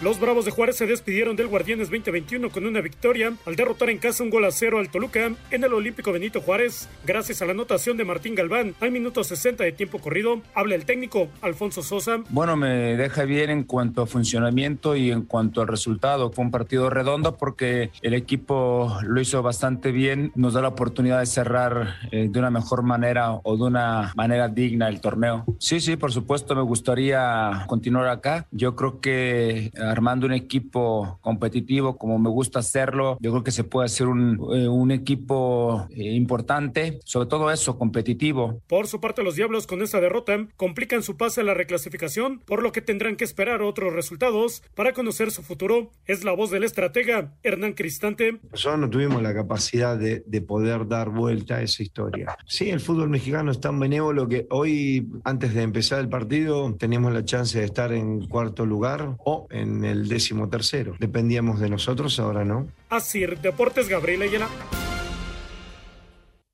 [SPEAKER 17] Los Bravos de Juárez se despidieron del Guardianes 2021 con una victoria al derrotar en casa un gol a cero al Toluca en el Olímpico Benito Juárez. Gracias a la anotación de Martín Galván al minuto 60 de tiempo corrido, habla el técnico Alfonso Sosa.
[SPEAKER 21] Bueno, me deja bien en cuanto a funcionamiento y en cuanto al resultado. Fue un partido redondo porque el equipo lo hizo bastante bien. Nos da la oportunidad de cerrar eh, de una mejor manera o de una manera digna el torneo. Sí, sí, por supuesto, me gustaría continuar acá. Yo creo que armando un equipo competitivo como me gusta hacerlo. Yo creo que se puede hacer un, eh, un equipo eh, importante, sobre todo eso, competitivo.
[SPEAKER 17] Por su parte, los Diablos con esa derrota complican su pase a la reclasificación, por lo que tendrán que esperar otros resultados para conocer su futuro. Es la voz del estratega Hernán Cristante.
[SPEAKER 22] Nosotros no tuvimos la capacidad de, de poder dar vuelta a esa historia. Sí, el fútbol mexicano es tan benévolo que hoy, antes de empezar el partido, teníamos la chance de estar en cuarto lugar o en el décimo tercero. Dependíamos de nosotros, ahora no.
[SPEAKER 17] Así, Deportes Gabriela Ayala.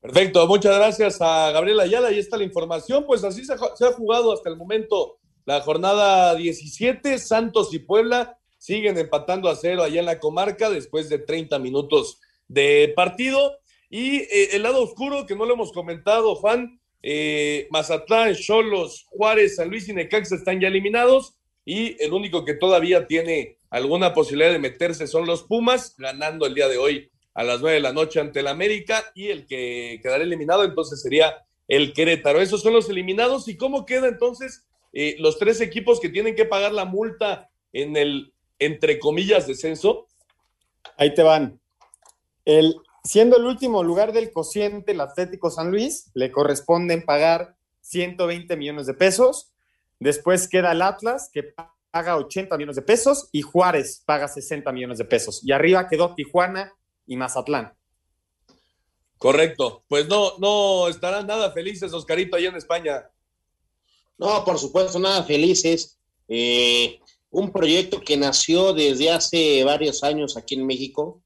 [SPEAKER 2] Perfecto, muchas gracias a Gabriela Ayala. Ahí está la información. Pues así se ha, jugado hasta el momento la jornada 17. Santos y Puebla siguen empatando a cero allá en la comarca después de 30 minutos de partido. Y eh, el lado oscuro, que no lo hemos comentado, Juan, eh, Mazatlán, Cholos, Juárez, San Luis y Necaxa están ya eliminados y el único que todavía tiene alguna posibilidad de meterse son los Pumas, ganando el día de hoy a las nueve de la noche ante el América y el que quedará eliminado entonces sería el Querétaro. Esos son los eliminados y cómo queda entonces eh, los tres equipos que tienen que pagar la multa en el entre comillas descenso.
[SPEAKER 3] Ahí te van. El, siendo el último lugar del cociente, el Atlético San Luis, le corresponden pagar 120 millones de pesos. Después queda el Atlas, que paga 80 millones de pesos, y Juárez paga 60 millones de pesos. Y arriba quedó Tijuana y Mazatlán.
[SPEAKER 2] Correcto. Pues no, no estarán nada felices, Oscarito, allá en España.
[SPEAKER 4] No, por supuesto, nada felices. Eh, un proyecto que nació desde hace varios años aquí en México,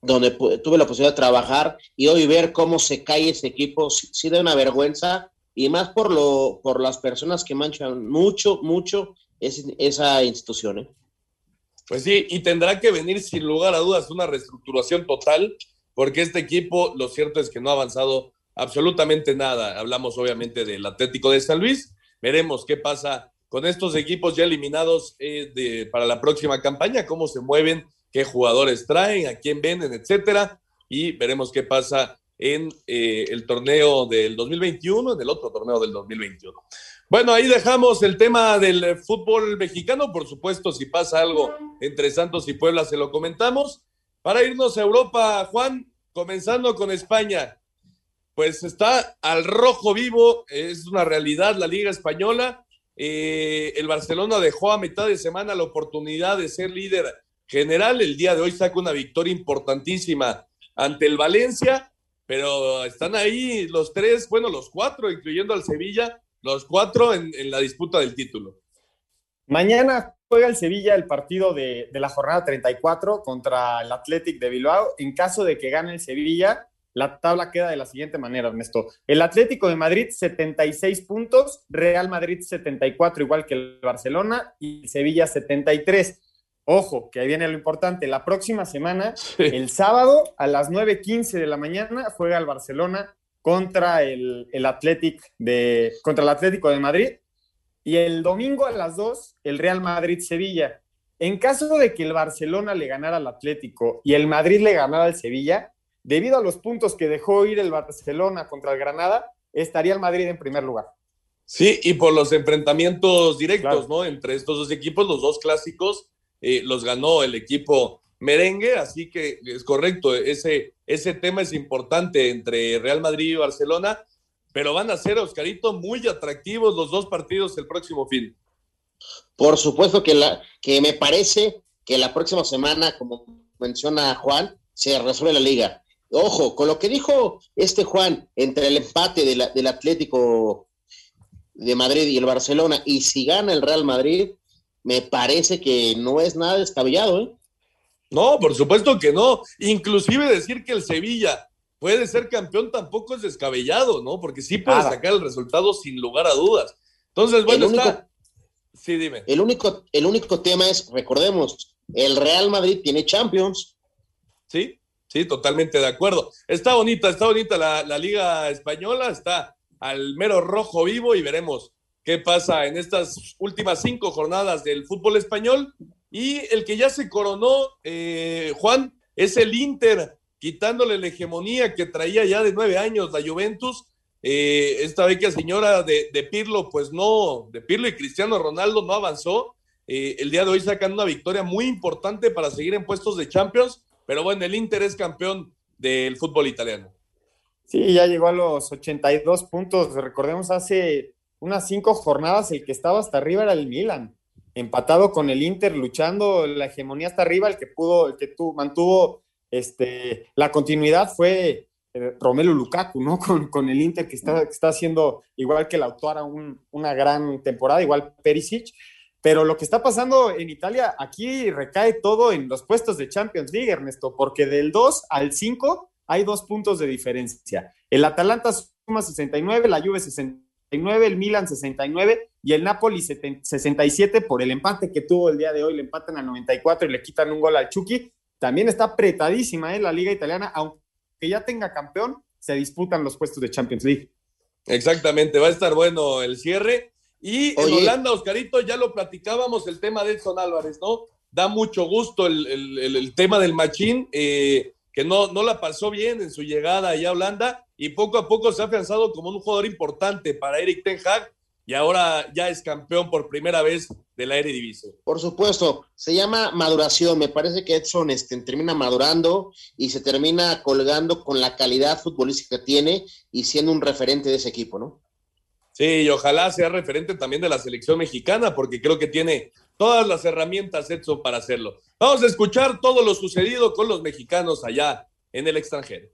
[SPEAKER 4] donde tuve la posibilidad de trabajar y hoy ver cómo se cae ese equipo, sí, da una vergüenza y más por, lo, por las personas que manchan mucho, mucho esa institución. ¿eh?
[SPEAKER 2] Pues sí, y tendrá que venir sin lugar a dudas una reestructuración total, porque este equipo, lo cierto es que no ha avanzado absolutamente nada. Hablamos obviamente del Atlético de San Luis, veremos qué pasa con estos equipos ya eliminados eh, de, para la próxima campaña, cómo se mueven, qué jugadores traen, a quién venden, etcétera, y veremos qué pasa en eh, el torneo del 2021, en el otro torneo del 2021. Bueno, ahí dejamos el tema del fútbol mexicano, por supuesto, si pasa algo entre Santos y Puebla se lo comentamos. Para irnos a Europa, Juan, comenzando con España, pues está al rojo vivo, es una realidad la Liga Española eh, el Barcelona dejó a mitad de semana la oportunidad de ser líder general. El día de hoy saca una victoria importantísima ante el Valencia, pero están ahí los tres, bueno, los cuatro, incluyendo al Sevilla, los cuatro en, la disputa del título.
[SPEAKER 3] Mañana juega el Sevilla el partido de, de la jornada 34 contra el Athletic de Bilbao. En caso de que gane el Sevilla, la tabla queda de la siguiente manera, Ernesto. El Atlético de Madrid, 76 puntos, Real Madrid 74, igual que el Barcelona, y Sevilla 73. Ojo, que ahí viene lo importante. La próxima semana, el sábado a las 9.15 de la mañana, juega el Barcelona contra el, el, de, contra el Atlético de Madrid. Y el domingo a las 2, el Real Madrid-Sevilla. En caso de que el Barcelona le ganara al Atlético y el Madrid le ganara al Sevilla, debido a los puntos que dejó ir el Barcelona contra el Granada, estaría el Madrid en primer lugar.
[SPEAKER 2] Sí, y por los enfrentamientos directos, ¿no? Entre estos dos equipos, los dos clásicos, eh, los ganó el equipo merengue, así que es correcto, ese, ese tema es importante entre Real Madrid y Barcelona, pero van a ser, Oscarito, muy atractivos los dos partidos el próximo fin.
[SPEAKER 4] Por supuesto que, la, que me parece que la próxima semana, como menciona Juan, se resuelve la liga. Ojo, con lo que dijo este Juan entre el empate del Atlético de Madrid y el Barcelona, y si gana el Real Madrid, me parece que no es nada descabellado. ¿eh?
[SPEAKER 2] No, por supuesto que no. Inclusive decir que el Sevilla puede ser campeón tampoco es descabellado, ¿no? Porque sí puede sacar el resultado sin lugar a dudas. Entonces, bueno, está... Sí, dime.
[SPEAKER 4] El único, el único tema es, recordemos, el Real Madrid tiene Champions.
[SPEAKER 2] Sí, Sí, totalmente de acuerdo. Está bonita, está bonita la, Liga Española, está al mero rojo vivo y veremos qué pasa en estas últimas cinco jornadas del fútbol español. Y el que ya se coronó, eh, Juan, es el Inter, quitándole la hegemonía que traía ya de nueve años la Juventus. Eh, esta vez que señora de, Pirlo, pues no, de Pirlo y Cristiano Ronaldo no avanzó. Eh, el día de hoy sacan una victoria muy importante para seguir en puestos de Champions pero bueno, el Inter es campeón del fútbol italiano.
[SPEAKER 3] Sí, ya llegó a los 82 puntos. Recordemos, hace unas cinco jornadas el que estaba hasta arriba era el Milan, empatado con el Inter, luchando la hegemonía hasta arriba. El que pudo, el que tu, mantuvo este, la continuidad fue eh, Romelu Lukaku, ¿no? Con, con, el Inter que está, está haciendo, igual que la autora, una gran temporada, igual Perisic. Pero lo que está pasando en Italia, aquí recae todo en los puestos de Champions League, Ernesto, porque del 2 al 5 hay dos puntos de diferencia. El Atalanta suma 69, la Juve 69, el Milan 69 y el Napoli 67 por el empate que tuvo el día de hoy. Le empatan al 94 y le quitan un gol al Chucky. También está apretadísima ¿eh? la liga italiana, aunque ya tenga campeón, se disputan los puestos de Champions League.
[SPEAKER 2] Exactamente, va a estar bueno el cierre. Y en Holanda, Oscarito, ya lo platicábamos, el tema de Edson Álvarez, ¿no? Da mucho gusto el, tema del machín, eh, que no, no la pasó bien en su llegada allá a Holanda y poco a poco se ha afianzado como un jugador importante para Eric Ten Hag y ahora ya es campeón por primera vez de la Eredivisie.
[SPEAKER 4] Por supuesto, se llama maduración. Me parece que Edson este, termina madurando y se termina colgando con la calidad futbolística que tiene y siendo un referente de ese equipo, ¿no?
[SPEAKER 2] Sí, y ojalá sea referente también de la selección mexicana, porque creo que tiene todas las herramientas Edson para hacerlo. Vamos a escuchar todo lo sucedido con los mexicanos allá en el extranjero.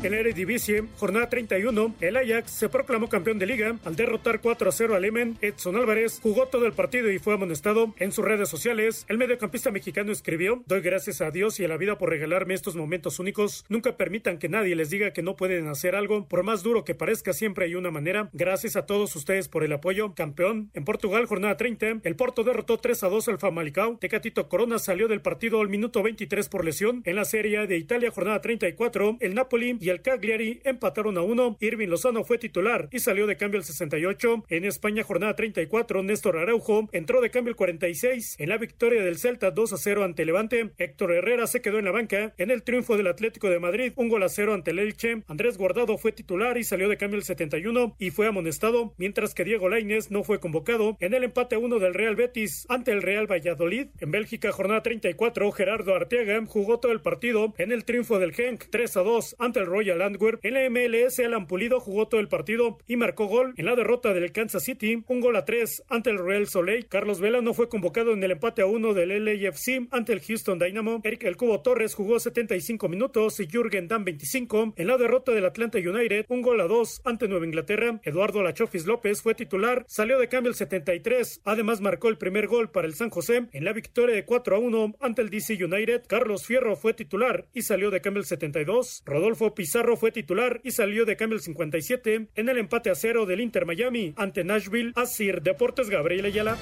[SPEAKER 17] En la Eredivisie, jornada 31, el Ajax se proclamó campeón de liga al derrotar 4 a 0 al Emen. Edson Álvarez jugó todo el partido y fue amonestado. En sus redes sociales, el mediocampista mexicano escribió: Doy gracias a Dios y a la vida por regalarme estos momentos únicos. Nunca permitan que nadie les diga que no pueden hacer algo. Por más duro que parezca, siempre hay una manera. Gracias a todos ustedes por el apoyo. Campeón. En Portugal, jornada 30, el Porto derrotó 3 a 2 al Famalicao. Tecatito Corona salió del partido al minuto 23 por lesión. En la Serie de Italia, jornada 34, el Napoli y el Cagliari empataron a uno. Irving Lozano fue titular y salió de cambio el 68. En España, jornada 34, Néstor Araujo entró de cambio el 46. En la victoria del Celta 2 a 0 ante Levante, Héctor Herrera se quedó en la banca. En el triunfo del Atlético de Madrid, un gol a 0 ante el Elche. Andrés Guardado fue titular y salió de cambio el 71 y fue amonestado, mientras que Diego Lainez no fue convocado. En el empate a 1 del Real Betis ante el Real Valladolid, en Bélgica, jornada 34, Gerardo Arteaga jugó todo el partido en el triunfo del Genk 3 a 2 ante el Royal Antwerp. En la MLS, Alan Pulido jugó todo el partido y marcó gol en la derrota del Kansas City, un gol a 3 ante el Real Soleil. Carlos Vela no fue convocado en el empate a 1 del LAFC ante el Houston Dynamo. Eric El Cubo Torres jugó 75 minutos y Jürgen Dan 25. En la derrota del Atlanta United, un gol a 2 ante Nueva Inglaterra. Eduardo Lachofis López fue titular, salió de cambio el 73. Además marcó el primer gol para el San José en la victoria de 4 a 1 ante el DC United. Carlos Fierro fue titular y salió de cambio el 72. Rodolfo Pizarro fue titular y salió de cambio el 57 en el empate a cero del Inter Miami ante Nashville. Asir Deportes Gabriel Ayala.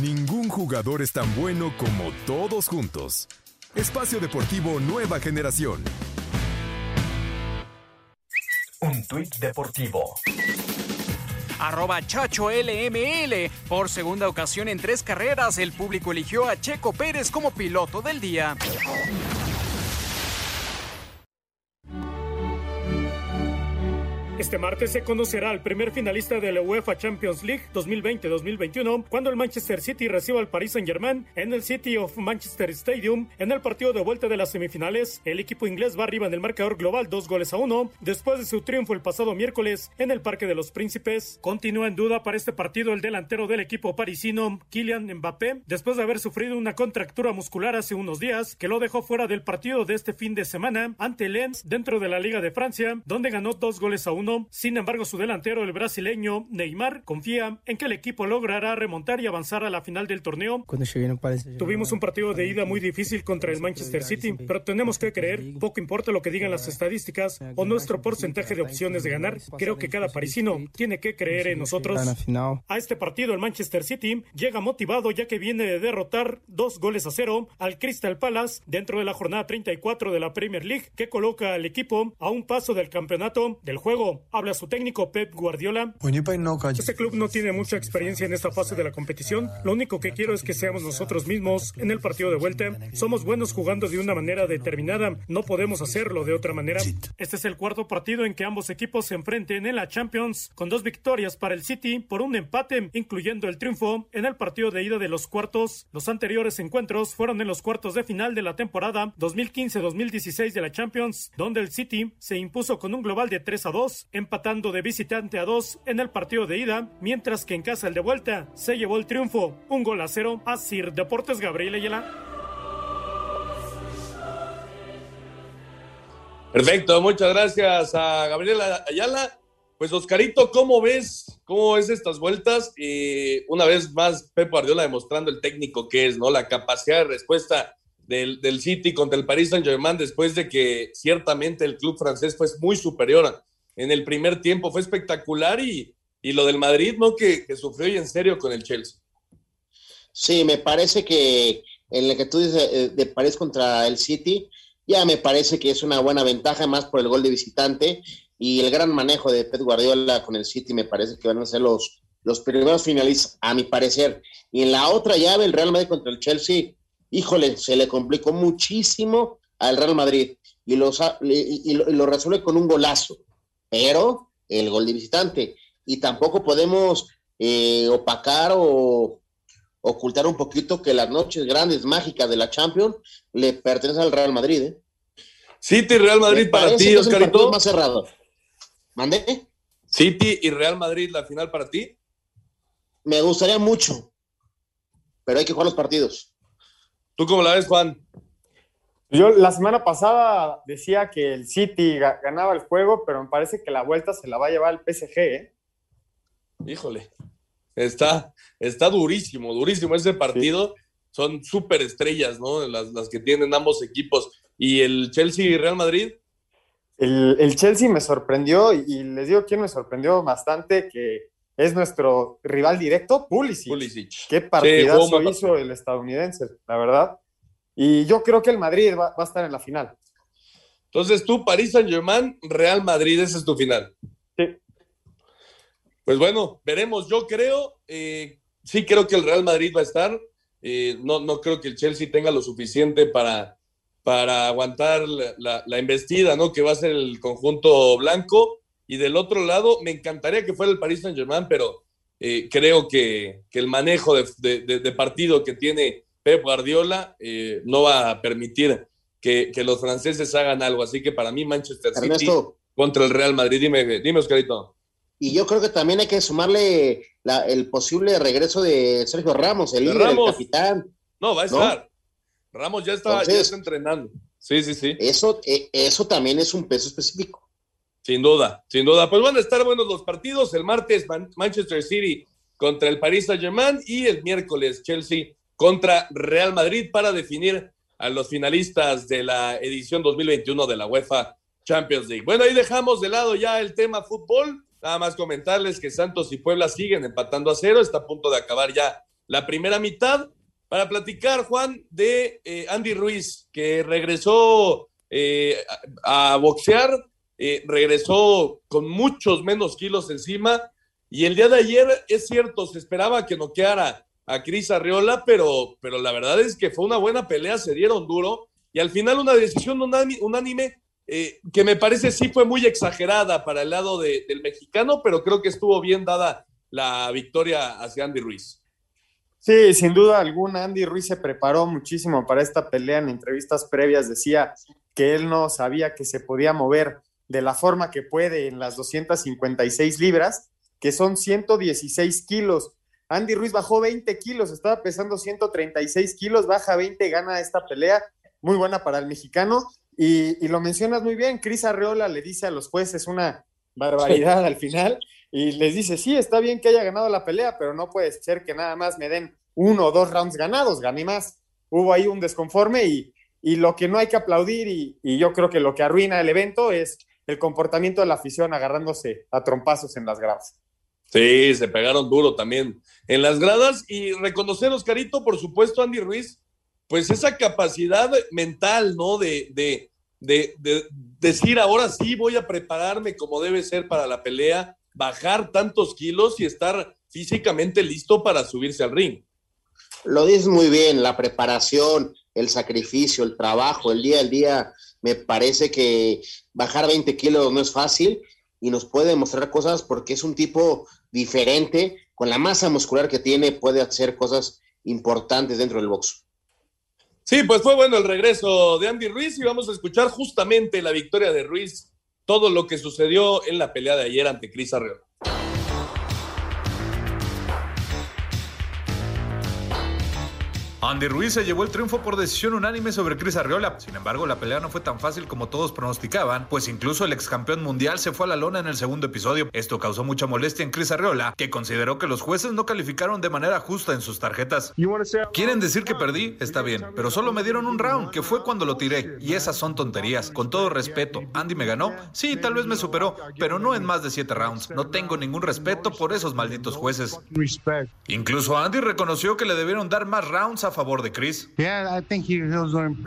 [SPEAKER 8] Ningún jugador es tan bueno como todos juntos. Espacio Deportivo Nueva Generación.
[SPEAKER 9] Un tuit deportivo.
[SPEAKER 10] Arroba Chacho LML. Por segunda ocasión en tres carreras, el público eligió a Checo Pérez como piloto del día.
[SPEAKER 17] Este martes se conocerá al primer finalista de la UEFA Champions League 2020-2021 cuando el Manchester City reciba al Paris Saint-Germain en el City of Manchester Stadium. En el partido de vuelta de las semifinales, el equipo inglés va arriba en el marcador global dos goles a uno después de su triunfo el pasado miércoles en el Parque de los Príncipes. Continúa en duda para este partido el delantero del equipo parisino Kylian Mbappé después de haber sufrido una contractura muscular hace unos días que lo dejó fuera del partido de este fin de semana ante Lens dentro de la Liga de Francia donde ganó dos goles a uno sin embargo, su delantero, el brasileño Neymar, confía en que el equipo logrará remontar y avanzar a la final del torneo. Tuvimos un partido de ida muy difícil contra el Manchester City, pero tenemos que creer, poco importa lo que digan las estadísticas o nuestro porcentaje de opciones de ganar, creo que cada parisino tiene que creer en nosotros. A este partido el Manchester City llega motivado ya que viene de derrotar dos goles a cero al Crystal Palace dentro de la jornada 34 de la Premier League que coloca al equipo a un paso del campeonato del juego. Habla su técnico Pep Guardiola. Este club no tiene mucha experiencia en esta fase de la competición. Lo único que quiero es que seamos nosotros mismos en el partido de vuelta. Somos buenos jugando de una manera determinada. No podemos hacerlo de otra manera. Este es el cuarto partido en que ambos equipos se enfrenten en la Champions, con dos victorias para el City por un empate, incluyendo el triunfo en el partido de ida de los cuartos. Los anteriores encuentros fueron en los cuartos de final de la temporada 2015-2016 de la Champions, donde el City se impuso con un global de 3 a 2 empatando de visitante a dos en el partido de ida, mientras que en casa el de vuelta se llevó el triunfo, un gol a cero a Sir Deportes Gabriel Ayala.
[SPEAKER 2] Perfecto, muchas gracias a Gabriela Ayala. Pues Oscarito, ¿cómo ves? ¿Cómo ves estas vueltas? Y una vez más, Pep Guardiola demostrando el técnico que es, ¿no? La capacidad de respuesta del, del City contra el Paris Saint-Germain después de que ciertamente el club francés fue muy superior en el primer tiempo. Fue espectacular y, y lo del Madrid, ¿no? Que, sufrió y en serio con el Chelsea.
[SPEAKER 4] Sí, me parece que en el que tú dices eh, de París contra el City, ya me parece que es una buena ventaja, más por el gol de visitante y el gran manejo de Pep Guardiola con el City, me parece que van a ser los, los primeros finalistas, a mi parecer. Y en la otra llave, el Real Madrid contra el Chelsea, híjole, se le complicó muchísimo al Real Madrid y, los, y, y lo resuelve con un golazo pero el gol de visitante. Y tampoco podemos eh, opacar o ocultar un poquito que las noches grandes mágicas de la Champions le pertenecen al Real Madrid. ¿eh?
[SPEAKER 2] City y Real Madrid para ti, Oscarito.
[SPEAKER 4] más cerrado. ¿Mandé?
[SPEAKER 2] City y Real Madrid, la final para ti.
[SPEAKER 4] Me gustaría mucho, pero hay que jugar los partidos.
[SPEAKER 2] ¿Tú cómo la ves, Juan?
[SPEAKER 3] Yo la semana pasada decía que el City ganaba el juego, pero me parece que la vuelta se la va a llevar el PSG. ¿eh?
[SPEAKER 2] Híjole, está, está durísimo, durísimo ese partido. Son súper estrellas, ¿no? Las, las que tienen ambos equipos. ¿Y el Chelsea y Real Madrid?
[SPEAKER 3] El, el, Chelsea me sorprendió y les digo quién me sorprendió bastante, que es nuestro rival directo, Pulisic.
[SPEAKER 2] Pulisic.
[SPEAKER 3] Qué partidazo hizo el estadounidense, la verdad. Y yo creo que el Madrid va, va a estar en la final.
[SPEAKER 2] Entonces tú, París Saint Germain, Real Madrid, ese es tu final.
[SPEAKER 3] Sí.
[SPEAKER 2] Pues bueno, veremos. Yo creo, eh, sí creo que el Real Madrid va a estar. Eh, no, no creo que el Chelsea tenga lo suficiente para, para aguantar la, la, embestida, ¿no? Que va a ser el conjunto blanco. Y del otro lado, me encantaría que fuera el Paris Saint Germain, pero eh, creo que, que, el manejo de, de, de, partido que tiene Pep Guardiola eh, no va a permitir que, que, los franceses hagan algo. Así que para mí, Manchester City
[SPEAKER 4] Ernesto,
[SPEAKER 2] contra el Real Madrid. Dime, dime, Oscarito.
[SPEAKER 4] Y yo creo que también hay que sumarle la, el posible regreso de Sergio Ramos, el líder,
[SPEAKER 2] Ramos.
[SPEAKER 4] el capitán.
[SPEAKER 2] No, va a estar. ¿no? Ramos ya está, Entonces, ya está entrenando. Sí, sí, sí.
[SPEAKER 4] Eso, eh, eso también es un peso específico.
[SPEAKER 2] Sin duda, sin duda. Pues van a estar buenos los partidos. El martes Manchester City contra el Paris Saint-Germain y el miércoles Chelsea contra Real Madrid para definir a los finalistas de la edición 2021 de la UEFA Champions League. Bueno, ahí dejamos de lado ya el tema fútbol. Nada más comentarles que Santos y Puebla siguen empatando a cero. Está a punto de acabar ya la primera mitad. Para platicar, Juan, de eh, Andy Ruiz, que regresó eh, a, boxear, eh, regresó con muchos menos kilos encima. Y el día de ayer, es cierto, se esperaba que noqueara a Cris Arriola, pero, pero la verdad es que fue una buena pelea, se dieron duro. Y al final una decisión unánime eh, que me parece sí fue muy exagerada para el lado de, del mexicano, pero creo que estuvo bien dada la victoria hacia Andy Ruiz.
[SPEAKER 3] Sí, sin duda alguna, Andy Ruiz se preparó muchísimo para esta pelea. En entrevistas previas decía que él no sabía que se podía mover de la forma que puede en las 256 libras, que son 116 kilos. Andy Ruiz bajó 20 kilos, estaba pesando 136 kilos, baja 20, gana esta pelea. Muy buena para el mexicano. Y, y, lo mencionas muy bien, Cris Arreola le dice a los jueces una barbaridad al final y les dice, sí, está bien que haya ganado la pelea, pero no puede ser que nada más me den uno o dos rounds ganados, gané más. Hubo ahí un desconforme y, y lo que no hay que aplaudir y, y, yo creo que lo que arruina el evento es el comportamiento de la afición agarrándose a trompazos en las gradas.
[SPEAKER 2] Sí, se pegaron duro también en las gradas y reconocer, Oscarito, por supuesto, Andy Ruiz, pues esa capacidad mental, ¿no? De, de, de, de, decir, ahora sí voy a prepararme como debe ser para la pelea, bajar tantos kilos y estar físicamente listo para subirse al ring.
[SPEAKER 4] Lo dices muy bien, la preparación, el sacrificio, el trabajo, el día al día, me parece que bajar 20 kilos no es fácil y nos puede mostrar cosas porque es un tipo diferente, con la masa muscular que tiene puede hacer cosas importantes dentro del boxeo.
[SPEAKER 2] Sí, pues fue bueno el regreso de Andy Ruiz y vamos a escuchar justamente la victoria de Ruiz, todo lo que sucedió en la pelea de ayer ante Cris Arreola.
[SPEAKER 23] Andy Ruiz se llevó el triunfo por decisión unánime sobre Cris Arriola. Sin embargo, la pelea no fue tan fácil como todos pronosticaban, pues incluso el ex campeón mundial se fue a la lona en el segundo episodio. Esto causó mucha molestia en Cris Arriola, que consideró que los jueces no calificaron de manera justa en sus tarjetas. ¿Quieren decir que perdí? Está bien, pero solo me dieron un round, que fue cuando lo tiré. Y esas son tonterías. Con todo respeto, ¿Andy me ganó? Sí, tal vez me superó, pero no en más de siete rounds. No tengo ningún respeto por esos malditos jueces. Incluso Andy reconoció que le debieron dar más rounds a favor de Chris.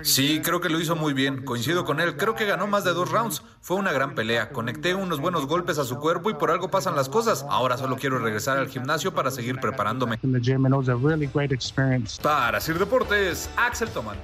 [SPEAKER 23] Sí, creo que lo hizo muy bien. Coincido con él. Creo que ganó más de dos rounds. Fue una gran pelea. Conecté unos buenos golpes a su cuerpo y por algo pasan las cosas. Ahora solo quiero regresar al gimnasio para seguir preparándome. Para Sir Deportes, Axel Toman.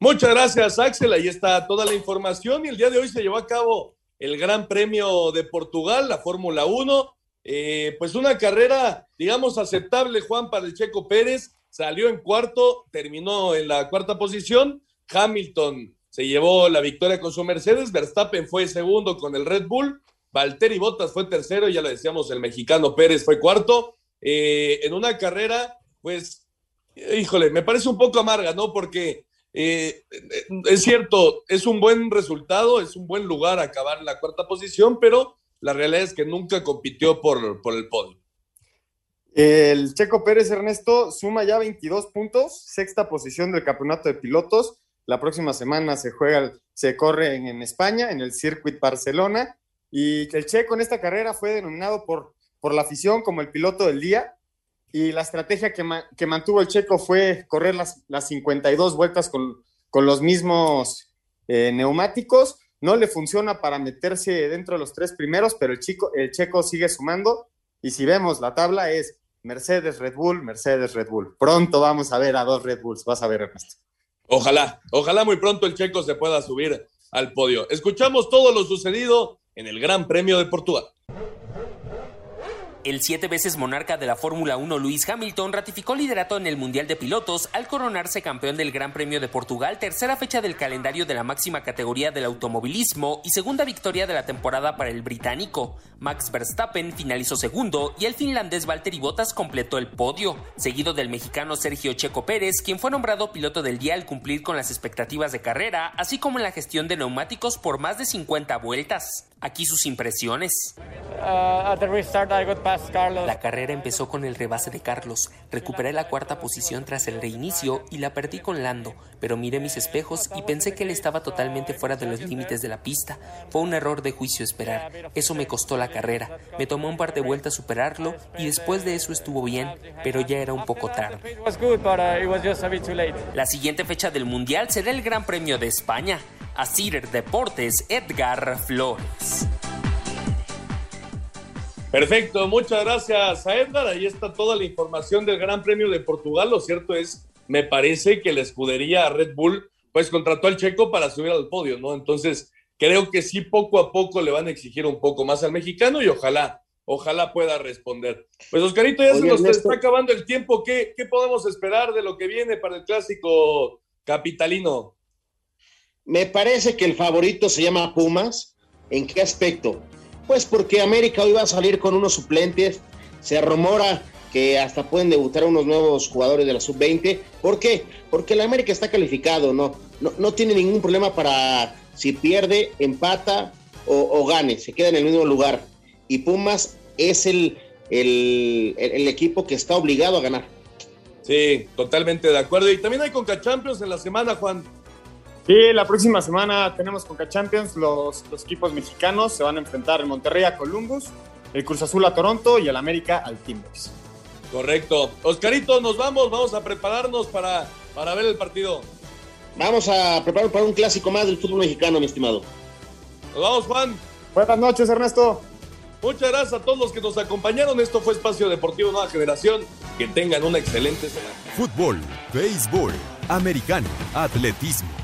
[SPEAKER 2] Muchas gracias, Axel. Ahí está toda la información. Y el día de hoy se llevó a cabo el Gran Premio de Portugal, la Fórmula 1. Eh, pues una carrera, digamos, aceptable, Juan, para el Checo Pérez. Salió en cuarto, terminó en la cuarta posición. Hamilton se llevó la victoria con su Mercedes. Verstappen fue segundo con el Red Bull. Valtteri Bottas fue tercero, ya lo decíamos, el mexicano Pérez fue cuarto. Eh, en una carrera, pues, híjole, me parece un poco amarga, ¿no? Porque eh, es cierto, es un buen resultado, es un buen lugar acabar en la cuarta posición, pero la realidad es que nunca compitió por, por el podio.
[SPEAKER 3] El Checo Pérez Ernesto suma ya 22 puntos, sexta posición del campeonato de pilotos. La próxima semana se juega, se corre en, España, en el Circuit Barcelona. Y el Checo en esta carrera fue denominado por, por la afición como el piloto del día. Y la estrategia que, que mantuvo el Checo fue correr las, las 52 vueltas con, con los mismos eh, neumáticos. No le funciona para meterse dentro de los tres primeros, pero el, chico, el Checo sigue sumando. Y si vemos la tabla es Mercedes, Red Bull, Mercedes, Red Bull. Pronto vamos a ver a dos Red Bulls. Vas a ver, Ernesto.
[SPEAKER 2] Ojalá, ojalá muy pronto el checo se pueda subir al podio. Escuchamos todo lo sucedido en el Gran Premio de Portugal.
[SPEAKER 5] El siete veces monarca de la Fórmula 1 Luis Hamilton ratificó liderato en el Mundial de Pilotos al coronarse campeón del Gran Premio de Portugal, tercera fecha del calendario de la máxima categoría del automovilismo y segunda victoria de la temporada para el británico. Max Verstappen finalizó segundo y el finlandés Valtteri Bottas completó el podio, seguido del mexicano Sergio Checo Pérez, quien fue nombrado piloto del día al cumplir con las expectativas de carrera, así como en la gestión de neumáticos por más de 50 vueltas. Aquí sus impresiones.
[SPEAKER 24] Uh,
[SPEAKER 5] la carrera empezó con el rebase de Carlos. Recuperé la cuarta posición tras el reinicio y la perdí con Lando, pero miré mis espejos y pensé que él estaba totalmente fuera de los límites de la pista. Fue un error de juicio esperar. Eso me costó la carrera. Me tomó un par de vueltas superarlo y después de eso estuvo bien, pero ya era un poco tarde. La siguiente fecha del Mundial será el Gran Premio de España. A Cider Deportes, Edgar Flores.
[SPEAKER 2] Perfecto, muchas gracias a Edgar. Ahí está toda la información del Gran Premio de Portugal. Lo cierto es, me parece que la escudería Red Bull pues contrató al checo para subir al podio, ¿no? Entonces, creo que sí, poco a poco le van a exigir un poco más al mexicano y ojalá, ojalá pueda responder. Pues Oscarito, ya Oye, se nos Ernesto. está acabando el tiempo. ¿Qué, ¿Qué podemos esperar de lo que viene para el clásico capitalino?
[SPEAKER 4] Me parece que el favorito se llama Pumas. ¿En qué aspecto? Pues porque América hoy va a salir con unos suplentes. Se rumora que hasta pueden debutar unos nuevos jugadores de la sub-20. ¿Por qué? Porque el América está calificado, ¿no? No, tiene ningún problema para si pierde, empata o, gane, se queda en el mismo lugar. Y Pumas es el, el equipo que está obligado a ganar.
[SPEAKER 2] Sí, totalmente de acuerdo. Y también hay Conca Champions en la semana, Juan.
[SPEAKER 3] Sí, la próxima semana tenemos Conca Champions. Los, los, equipos mexicanos se van a enfrentar en Monterrey a Columbus, el Cruz Azul a Toronto y el América al Timbers.
[SPEAKER 2] Correcto. Oscarito, nos vamos, vamos a prepararnos para, para ver el partido.
[SPEAKER 4] Vamos a preparar para un clásico más del fútbol mexicano, mi estimado.
[SPEAKER 2] Nos vamos, Juan.
[SPEAKER 3] Buenas noches, Ernesto.
[SPEAKER 2] Muchas gracias a todos los que nos acompañaron. Esto fue Espacio Deportivo Nueva Generación. Que tengan una excelente semana.
[SPEAKER 8] Fútbol, béisbol, americano, atletismo.